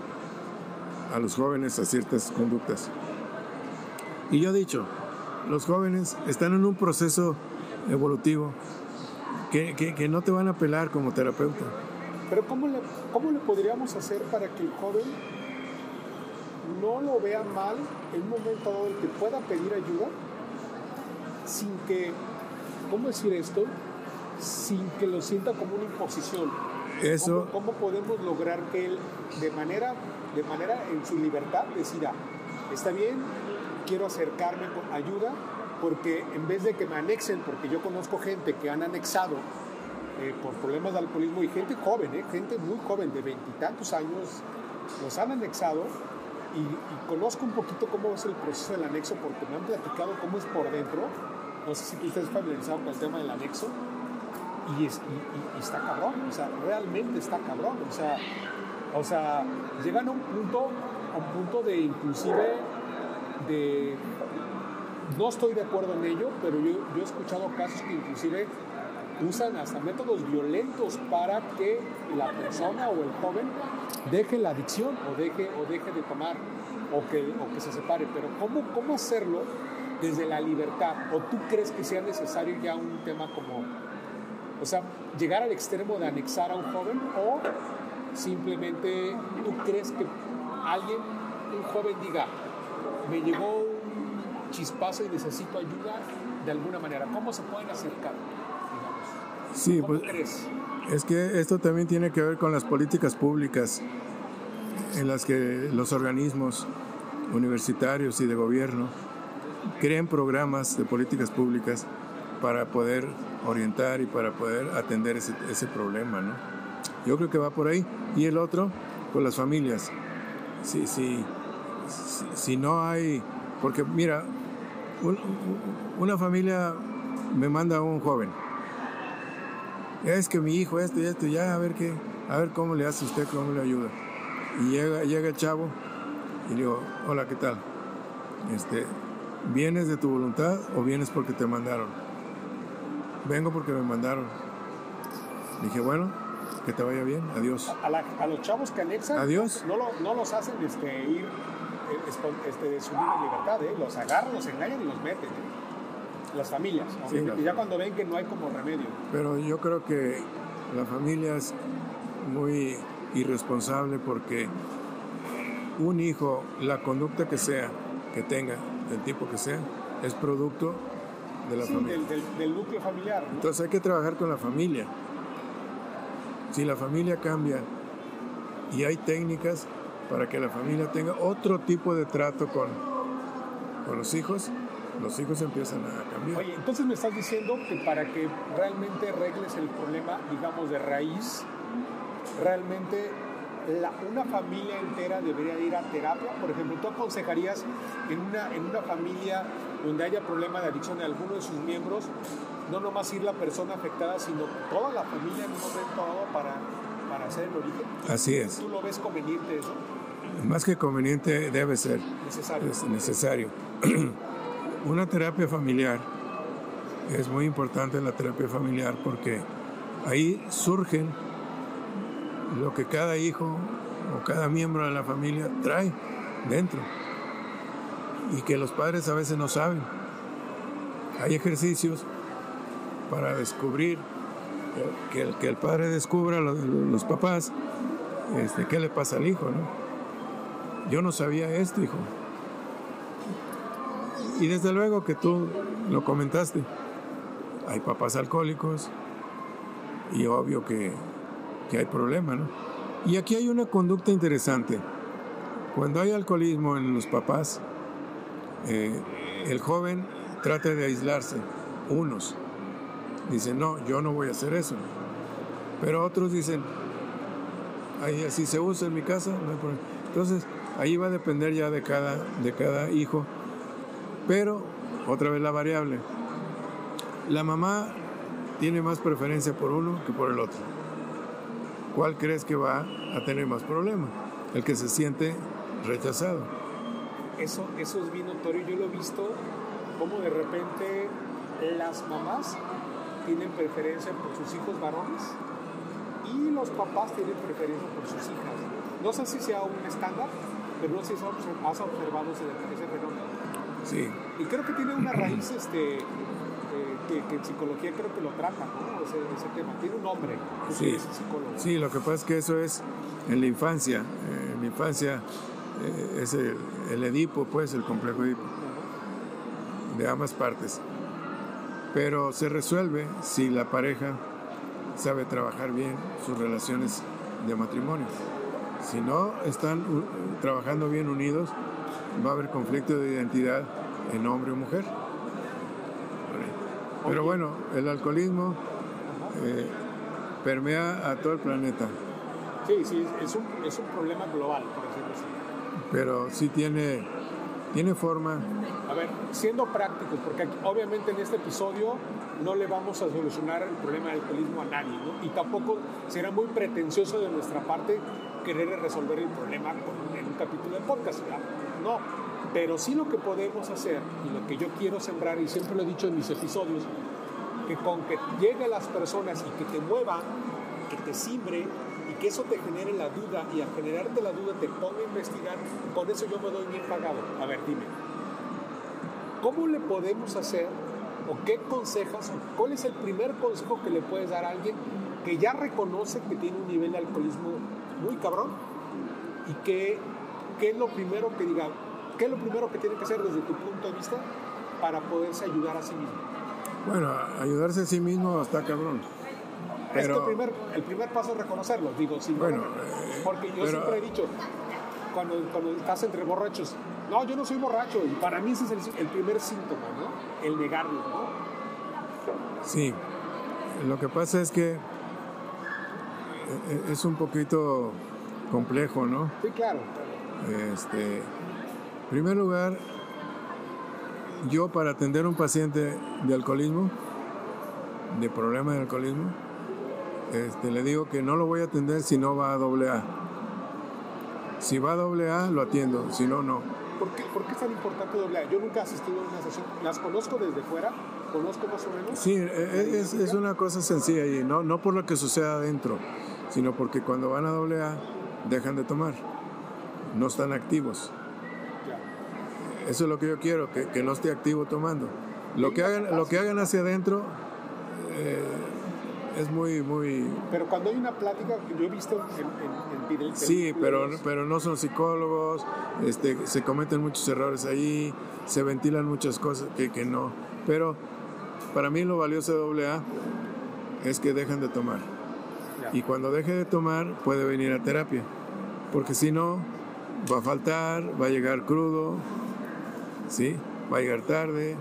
a los jóvenes a ciertas conductas. Y yo he dicho, los jóvenes están en un proceso evolutivo que, que, no te van a pelar como terapeuta. Pero ¿cómo le, ¿cómo le podríamos hacer para que el joven no lo vea mal en un momento dado el que pueda pedir ayuda sin que, ¿cómo decir esto? Sin que lo sienta como una imposición. Eso. ¿Cómo, podemos lograr que él, de manera, de manera en su libertad, decida, está bien, quiero acercarme con ayuda, porque en vez de que me anexen, porque yo conozco gente que han anexado eh, por problemas de alcoholismo y gente joven, eh, gente muy joven, de veintitantos años, los han anexado y, conozco un poquito cómo es el proceso del anexo porque me han platicado cómo es por dentro. No sé si tú estás familiarizado con el tema del anexo. Y, está cabrón, o sea, realmente está cabrón. O sea, o sea, llegan a un punto, a un punto de inclusive no estoy de acuerdo en ello, pero yo, yo, he escuchado casos que inclusive usan hasta métodos violentos para que la persona o el joven deje la adicción o deje, o deje de tomar o que, o que se separe. Pero ¿cómo, ¿cómo hacerlo desde la libertad? ¿O tú crees que sea necesario ya un tema como, o sea, llegar al extremo de anexar a un joven o simplemente tú crees que alguien, un joven diga, me llegó un chispazo y necesito ayuda de alguna manera? ¿Cómo se pueden acercar? Sí, pues es que esto también tiene que ver con las políticas públicas en las que los organismos universitarios y de gobierno creen programas de políticas públicas para poder orientar y para poder atender ese, ese problema, ¿no? Yo creo que va por ahí. Y el otro, con las familias. Si, si, si, no hay, porque mira, una familia me manda a un joven es que mi hijo esto y esto, ya a ver qué, a ver cómo le hace usted, cómo le ayuda. Y llega, llega el chavo y le digo, hola, ¿qué tal? Este, ¿vienes de tu voluntad o vienes porque te mandaron? Vengo porque me mandaron. Dije, bueno, que te vaya bien, adiós. A, los chavos que anexan, adiós. No, no los hacen este, ir este, de su libertad, ¿eh? los agarran, los engañan y los meten. ¿eh? las familias, y ya cuando ven que no hay como remedio. Pero yo creo que la familia es muy irresponsable porque un hijo, la conducta que sea, que tenga, del tipo que sea, es producto de la familia. Del, núcleo familiar. Entonces hay que trabajar con la familia. Si la familia cambia y hay técnicas para que la familia tenga otro tipo de trato con, con los hijos, los hijos empiezan a cambiar. Oye, entonces me estás diciendo que para que realmente arregles el problema, digamos, de raíz, realmente una familia entera debería ir a terapia. Por ejemplo, ¿tú aconsejarías en una, en una familia donde haya problema de adicción de alguno de sus miembros, no nomás ir la persona afectada, sino toda la familia en un momento dado para, para hacer el origen? Así es. ¿Tú lo ves conveniente eso? Más que conveniente debe ser. Necesario. Es necesario. Una terapia familiar es muy importante la terapia familiar porque ahí surgen lo que cada hijo o cada miembro de la familia trae dentro y que los padres a veces no saben. Hay ejercicios para descubrir que el, que el padre descubra los, los papás este, qué le pasa al hijo, ¿no? Yo no sabía esto, hijo. Y desde luego que tú lo comentaste, hay papás alcohólicos y obvio que, hay problema, ¿no? Y aquí hay una conducta interesante. Cuando hay alcoholismo en los papás, eh, el joven trata de aislarse, unos. Dicen, no, yo no voy a hacer eso. Pero otros dicen, ahí así se usa en mi casa, Entonces, ahí va a depender ya de cada, de cada hijo pero, otra vez la variable, la mamá tiene más preferencia por uno que por el otro. ¿Cuál crees que va a tener más problema? El que se siente rechazado. Eso, eso es bien notorio. Yo lo he visto como de repente las mamás tienen preferencia por sus hijos varones y los papás tienen preferencia por sus hijas. No sé si sea un estándar, pero no sé si has observado ese, ese fenómeno. Sí. Y creo que tiene una raíz este, eh, que, que, en psicología creo que lo trata, ¿no? ese, ese tema. Tiene un nombre, Sí. es psicólogo. Sí, lo que pasa es que eso es en la infancia. Eh, en la infancia eh, es el, el Edipo, pues, el complejo Edipo, de ambas partes. Pero se resuelve si la pareja sabe trabajar bien sus relaciones de matrimonio. Si no están trabajando bien unidos, va a haber conflicto de identidad en hombre o mujer. Pero bueno, el alcoholismo eh, permea a todo el planeta, Sí, sí, es un, es un problema global, por decirlo así. pero sí tiene, tiene forma. A ver, siendo prácticos, porque aquí, obviamente en este episodio no le vamos a solucionar el problema del alcoholismo a nadie, ¿no? Y tampoco será muy pretencioso de nuestra parte querer resolver el problema en un capítulo de podcast, ¿verdad? No, pero sí lo que podemos hacer y lo que yo quiero sembrar, y siempre lo he dicho en mis episodios, que con que llegue a las personas y que te mueva, que te simbre y que eso te genere la duda y al generarte la duda te ponga a investigar, con eso yo me doy bien pagado. A ver, dime, ¿cómo le podemos hacer o qué consejas cuál es el primer consejo que le puedes dar a alguien que ya reconoce que tiene un nivel de alcoholismo muy cabrón y que qué es lo primero que diga, qué es lo primero que tiene que hacer desde tu punto de vista para poderse ayudar a sí mismo? Bueno, ayudarse a sí mismo está cabrón. Es que Pero- el primer, el primer paso es reconocerlo, digo, si no- Bueno, eh, porque yo pero- siempre he dicho, cuando, cuando estás entre borrachos, no, yo no soy borracho, y para mí ese es el, el primer síntoma, ¿no? El negarlo, ¿no? Sí, lo que pasa es que eh, eh, es un poquito complejo, ¿no? Sí, claro. Este, en primer lugar, yo para atender a un paciente de alcoholismo, de problema de alcoholismo, este, le digo que no lo voy a atender si no va a doble A. Si va a doble A, lo atiendo, si no, no. ¿Por qué, por qué es tan importante doble A? Yo nunca he asistido a una sesión, las conozco desde fuera, conozco más o menos. Sí, e- es, es una cosa sencilla y no, no por lo que suceda adentro, sino porque cuando van a doble A dejan de tomar, no están activos. Eso es lo que yo quiero, que, que no esté activo tomando. Lo que hagan, lo que hagan hacia adentro eh, es muy, muy... Pero cuando hay una plática que yo he visto en, en, en pide- Sí, pero, pero no son psicólogos, este, se cometen muchos errores ahí, se ventilan muchas cosas que, que no. Pero para mí lo valioso de AA es que dejan de tomar. Y cuando deje de tomar puede venir a terapia, porque si no va a faltar, va a llegar crudo, ¿sí? va a llegar tarde.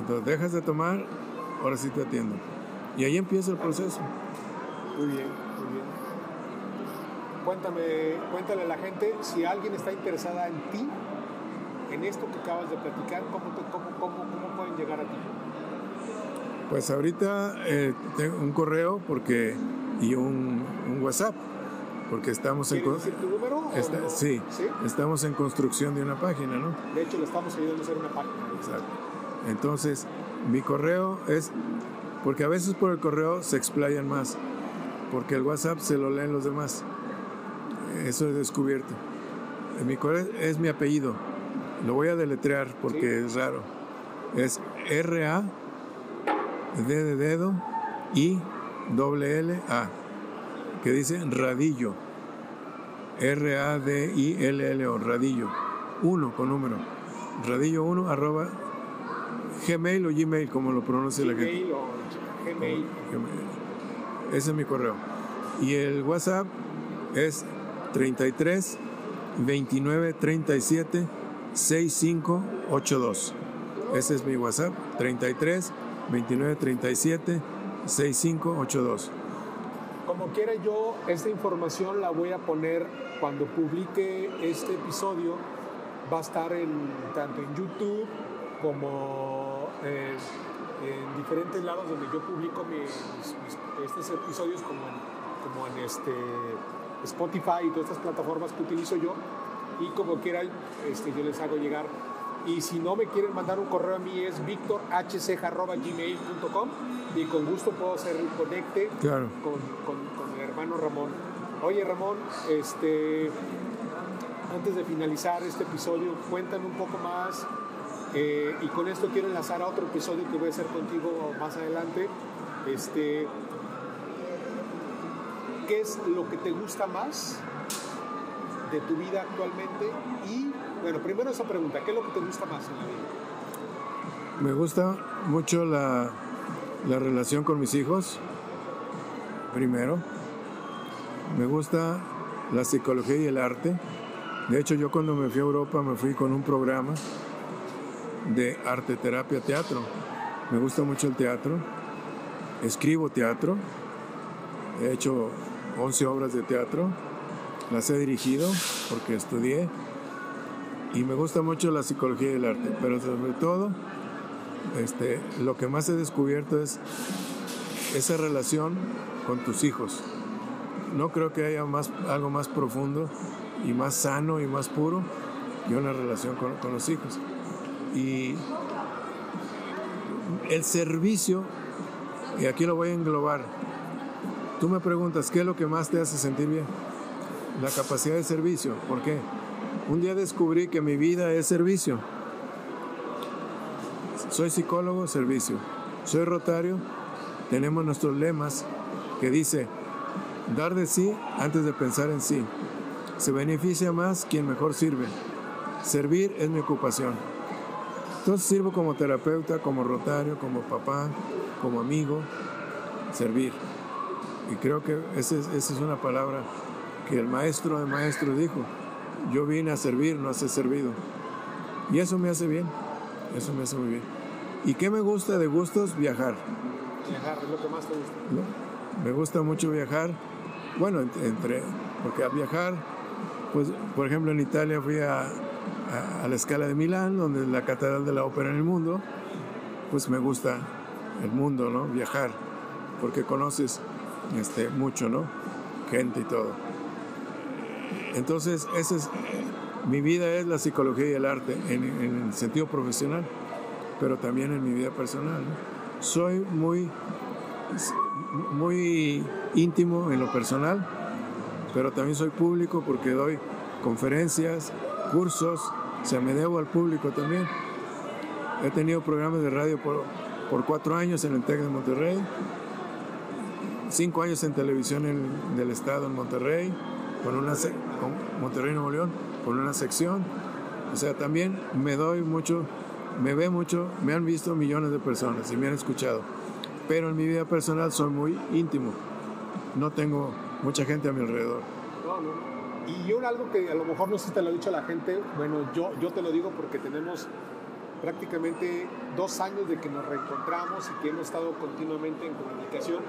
Entonces dejas de tomar, ahora sí te atiendo. Y ahí empieza el proceso. Muy bien, muy bien. Cuéntame, cuéntale a la gente si alguien está interesada en ti, en esto que acabas de platicar, ¿cómo, te- cómo, cómo, cómo pueden llegar a ti? Pues ahorita eh, tengo un correo porque y un, un WhatsApp, porque estamos en... ¿Quieres con- decir tu número? o está- no? sí, ¿Sí? estamos en construcción de una página, ¿no? De hecho, le estamos ayudando a hacer una página. Exacto. Entonces, mi correo es, porque a veces por el correo se explayan más, porque el WhatsApp se lo leen los demás. Eso he descubierto. Mi correo es mi apellido. Lo voy a deletrear porque es raro. Es R-A, D de dedo, I, doble L, A, que dice radillo. R-A-D-I-L-L-O, radillo. Uno con número. Radillo 1 arroba Gmail o Gmail, como lo pronuncia la gente. Gmail o Gmail. Gmail. Ese es mi correo. Y el WhatsApp es 33 29 37 6582. Ese es mi WhatsApp, 33 29 37 6582. Como quiera yo, esta información la voy a poner cuando publique este episodio. Va a estar en, tanto en YouTube como eh, en diferentes lados donde yo publico mis, estos episodios como en, como en este Spotify y todas estas plataformas que utilizo yo y como quieran este, yo les hago llegar y si no me quieren mandar un correo a mí es victorhc.gmail.com y con gusto puedo hacer el conecte claro. con, con, con, el hermano Ramón. Oye Ramón, este, antes de finalizar este episodio, cuéntame un poco más eh, y con esto quiero enlazar a otro episodio que voy a hacer contigo más adelante. Este, ¿Qué es lo que te gusta más de tu vida actualmente y bueno, primero esa pregunta, ¿qué es lo que te gusta más en la vida? Me gusta mucho la, la relación con mis hijos, primero. Me gusta la psicología y el arte. De hecho, yo cuando me fui a Europa me fui con un programa de arte, terapia, teatro. Me gusta mucho el teatro. Escribo teatro. He hecho 11 obras de teatro. Las he dirigido porque estudié y me gusta mucho la psicología del arte, pero sobre todo este, lo que más he descubierto es esa relación con tus hijos. No creo que haya más, algo más profundo y más sano y más puro que una relación con, con los hijos. Y el servicio, y aquí lo voy a englobar, tú me preguntas, ¿qué es lo que más te hace sentir bien? La capacidad de servicio, ¿por qué? Un día descubrí que mi vida es servicio. Soy psicólogo, servicio. Soy rotario, tenemos nuestros lemas que dice, dar de sí antes de pensar en sí. Se beneficia más quien mejor sirve. Servir es mi ocupación. Entonces sirvo como terapeuta, como rotario, como papá, como amigo. Servir. Y creo que esa es, esa es una palabra que el maestro de maestros dijo yo vine a servir, no a ser servido. Y eso me hace bien, eso me hace muy bien. ¿Y qué me gusta de gustos? Viajar. Viajar es lo que más te gusta. Me gusta mucho viajar. Bueno, entre, porque al viajar, pues, por ejemplo, en Italia fui a, a, la escala de Milán, donde es la catedral de la ópera en el mundo, pues me gusta el mundo, ¿no? Viajar, porque conoces este, mucho, ¿no? Gente y todo. Entonces, esa es, mi vida es la psicología y el arte en, el sentido profesional, pero también en mi vida personal. Soy muy, muy íntimo en lo personal, pero también soy público porque doy conferencias, cursos, o sea, me debo al público también. He tenido programas de radio por, por cuatro años en el TEC de Monterrey, cinco años en televisión del Estado en Monterrey, con una con Monterrey Nuevo León, con una sección. O sea, también me doy mucho, me ve mucho, me han visto millones de personas y me han escuchado. Pero en mi vida personal soy muy íntimo. No tengo mucha gente a mi alrededor. No, no. Y yo algo que a lo mejor no sé si te lo ha dicho la gente, bueno, yo, yo te lo digo porque tenemos prácticamente dos años de que nos reencontramos y que hemos estado continuamente en comunicación.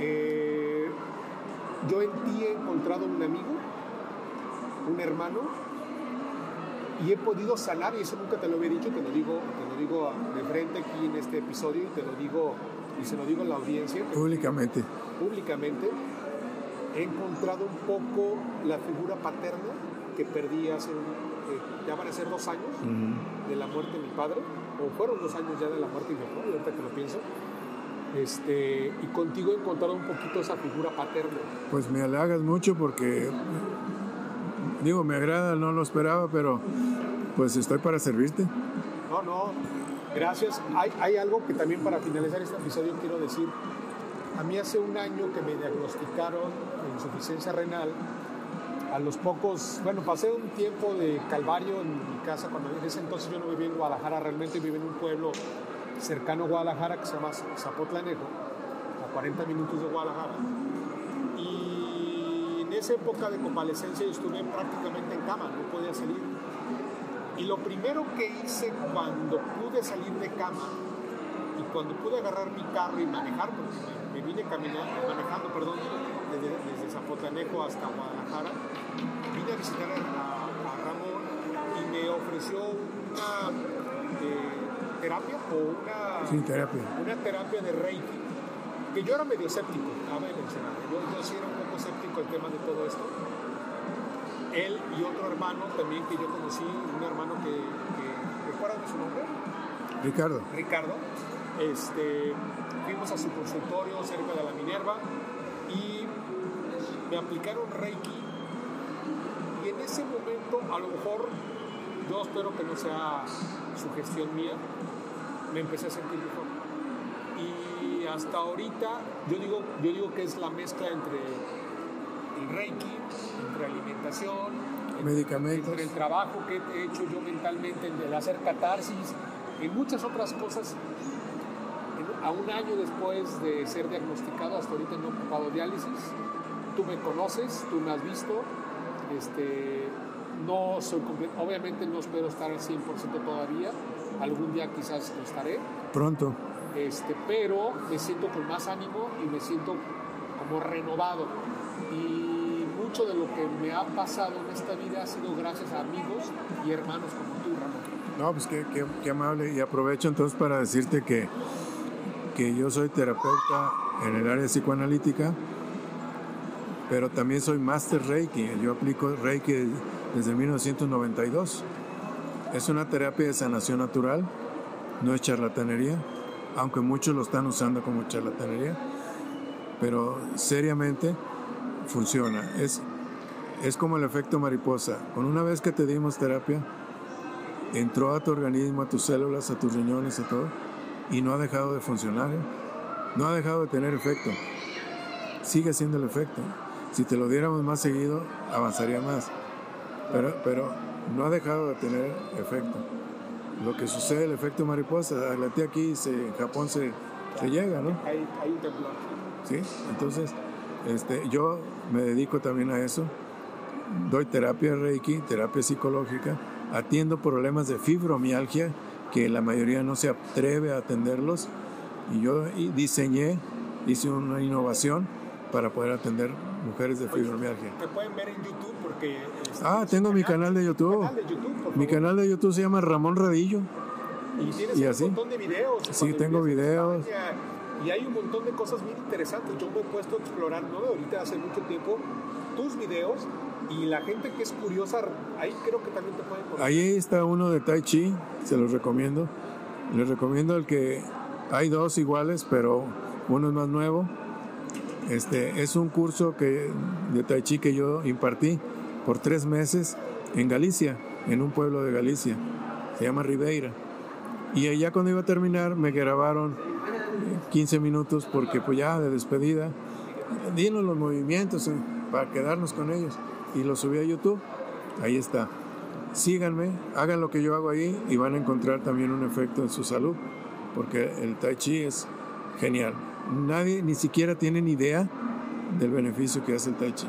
Eh, yo en ti he encontrado un amigo, un hermano, y he podido sanar, y eso nunca te lo había dicho, te lo digo, te lo digo de frente aquí en este episodio, y te lo digo, y se lo digo a la audiencia. Públicamente. Públicamente. He encontrado un poco la figura paterna que perdí hace, eh, ya van a ser dos años de la muerte de mi padre, o fueron dos años ya de la muerte de mi papá, ahorita que lo pienso este, y contigo he encontrado un poquito esa figura paterna. Pues me halagas mucho porque, digo, me agrada, no lo esperaba, pero pues estoy para servirte. No, no, gracias. Hay, hay algo que también para finalizar este episodio quiero decir. A mí hace un año que me diagnosticaron insuficiencia renal, a los pocos, bueno, pasé un tiempo de calvario en mi casa cuando en ese entonces yo no vivía en Guadalajara, realmente vivía en un pueblo cercano a Guadalajara que se llama Zapotlanejo, a 40 minutos de Guadalajara. Y en esa época de convalecencia yo estuve prácticamente en cama, no podía salir. Y lo primero que hice cuando pude salir de cama y cuando pude agarrar mi carro y manejar, porque me, vine caminando, manejando, perdón, desde, Zapotlanejo hasta Guadalajara, vine a visitar a, Ramón y me ofreció una... Eh, terapia o una, Sí, terapia. una terapia de Reiki, que yo era medio escéptico, cabe mencionar. Yo, yo sí era un poco escéptico el tema de todo esto. Él y otro hermano también que yo conocí, un hermano que, que ¿recuerdan su nombre? Ricardo, Ricardo. Este, fuimos a su consultorio cerca de la Minerva y me aplicaron Reiki. Y en ese momento, a lo mejor, yo espero que no sea sugestión mía, me empecé a sentir mejor. Y hasta ahorita, yo digo, yo digo que es la mezcla entre el Reiki, entre alimentación, Medicamentos. entre el trabajo que he hecho yo mentalmente, en el hacer catarsis, en muchas otras cosas. A un año después de ser diagnosticado, hasta ahorita no he ocupado diálisis. Tú me conoces, tú me has visto. Este, no soy obviamente no espero estar al 100% todavía. Algún día quizás lo estaré. pronto. Este, pero me siento con más ánimo y me siento como renovado. Y mucho de lo que me ha pasado en esta vida ha sido gracias a amigos y hermanos como tú, Ramón. No, pues qué, qué- qué amable. Y aprovecho entonces para decirte que, que yo soy terapeuta en el área psicoanalítica, pero también soy Master Reiki. Yo aplico Reiki desde 1992. Es una terapia de sanación natural, no es charlatanería, aunque muchos lo están usando como charlatanería, pero seriamente funciona. Es, es como el efecto mariposa. Con una vez que te dimos terapia, entró a tu organismo, a tus células, a tus riñones, a todo, y no ha dejado de funcionar, ¿eh? no ha dejado de tener efecto. Sigue haciendo el efecto. Si te lo diéramos más seguido, avanzaría más. Pero, pero no ha dejado de tener efecto. Lo que sucede, el efecto mariposa, la tía aquí se, en Japón se, se llega, ¿no? Hay, hay un temblor. ¿sí? Entonces, este, yo me dedico también a eso. Doy terapia Reiki, terapia psicológica, atiendo problemas de fibromialgia, que la mayoría no se atreve a atenderlos. Y yo diseñé, hice una innovación para poder atender mujeres de fibromialgia. Te pueden ver en YouTube este, Ah, tienes tengo mi canal de YouTube. Canal de YouTube, por Mi canal de YouTube se llama Ramón Radillo. Y tienes y un así. montón de videos. Sí, tengo videos. España, Y hay un montón de cosas bien interesantes. Yo me he puesto a explorar, no ahorita, hace mucho tiempo, tus videos. Y la gente que es curiosa, ahí creo que también te pueden conocer. Ahí está uno de Tai Chi, se los recomiendo. Les recomiendo el que hay dos iguales, pero uno es más nuevo. Este es un curso que, de Tai Chi que yo impartí por tres meses en Galicia, en un pueblo de Galicia. Se llama Ribeira. Y ya cuando iba a terminar me grabaron 15 minutos porque pues ya de despedida, dinos los movimientos eh, para quedarnos con ellos. Y lo subí a YouTube. Ahí está síganme, hagan lo que yo hago ahí y van a encontrar también un efecto en su salud, porque el tai chi es genial. Nadie ni siquiera tiene ni idea del beneficio que hace el tai chi.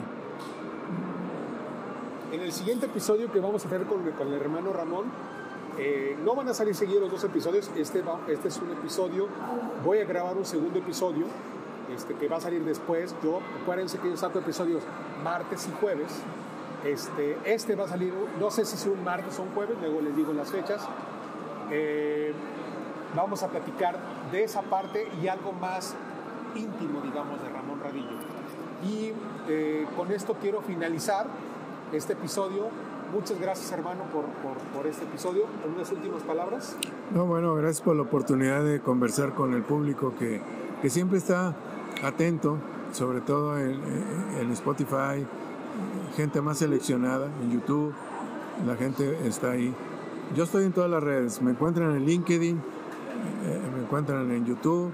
En el siguiente episodio que vamos a hacer con, con el hermano Ramón, eh, no van a salir seguidos los dos episodios. Este, va- este es un episodio. Voy a grabar un segundo episodio este, que va a salir después. Yo, acuérdense que yo saco episodios martes y jueves. Este, este va a salir, no sé si es un martes o un jueves, luego les digo las fechas. Eh, vamos a platicar de esa parte y algo más íntimo, digamos, de Ramón Radillo. Y eh, con esto quiero finalizar este episodio. Muchas gracias, hermano, por, por, por este episodio. ¿Unas últimas palabras? No, bueno, gracias por la oportunidad de conversar con el público que, que siempre está atento, sobre todo en, en Spotify, gente más seleccionada, en YouTube, la gente está ahí. Yo estoy en todas las redes, me encuentran en LinkedIn, eh, me encuentran en YouTube,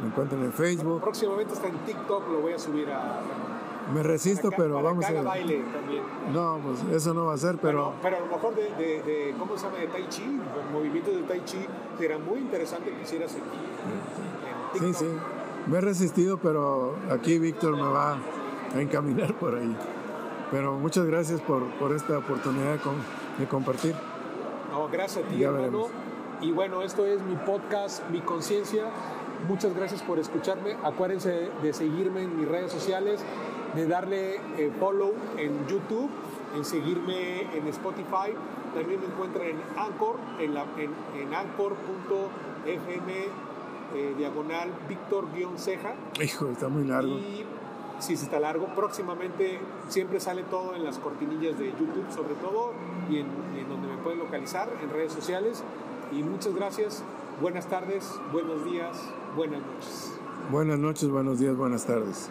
me encuentran en Facebook. Próximamente está en TikTok, lo voy a subir a... Me resisto, que- pero para vamos a... baile también. No, pues eso no va a ser, pero... Pero, pero a lo mejor de, de, de- ¿cómo se llama? De Tai Chi, el movimiento de Tai Chi, será muy interesante que hicieras en Sí, sí. Me he resistido, pero aquí Víctor me va a encaminar por ahí. Pero muchas gracias por, por esta oportunidad de, com- de compartir. No, gracias a ti, Ya hermano. veremos. Y bueno, esto es mi podcast, Mi Conciencia. Muchas gracias por escucharme. Acuérdense de seguirme en mis redes sociales, de darle eh, follow en YouTube en seguirme en Spotify. También me encuentran en Anchor, en, la, en, en anchor.fm eh, diagonal Víctor-Ceja. Hijo, está muy largo. Y si sí, está largo. Próximamente siempre sale todo en las cortinillas de YouTube, sobre todo, y en, en donde me pueden localizar, en redes sociales. Y muchas gracias. Buenas tardes, buenos días, buenas noches. Buenas noches, buenos días, buenas tardes.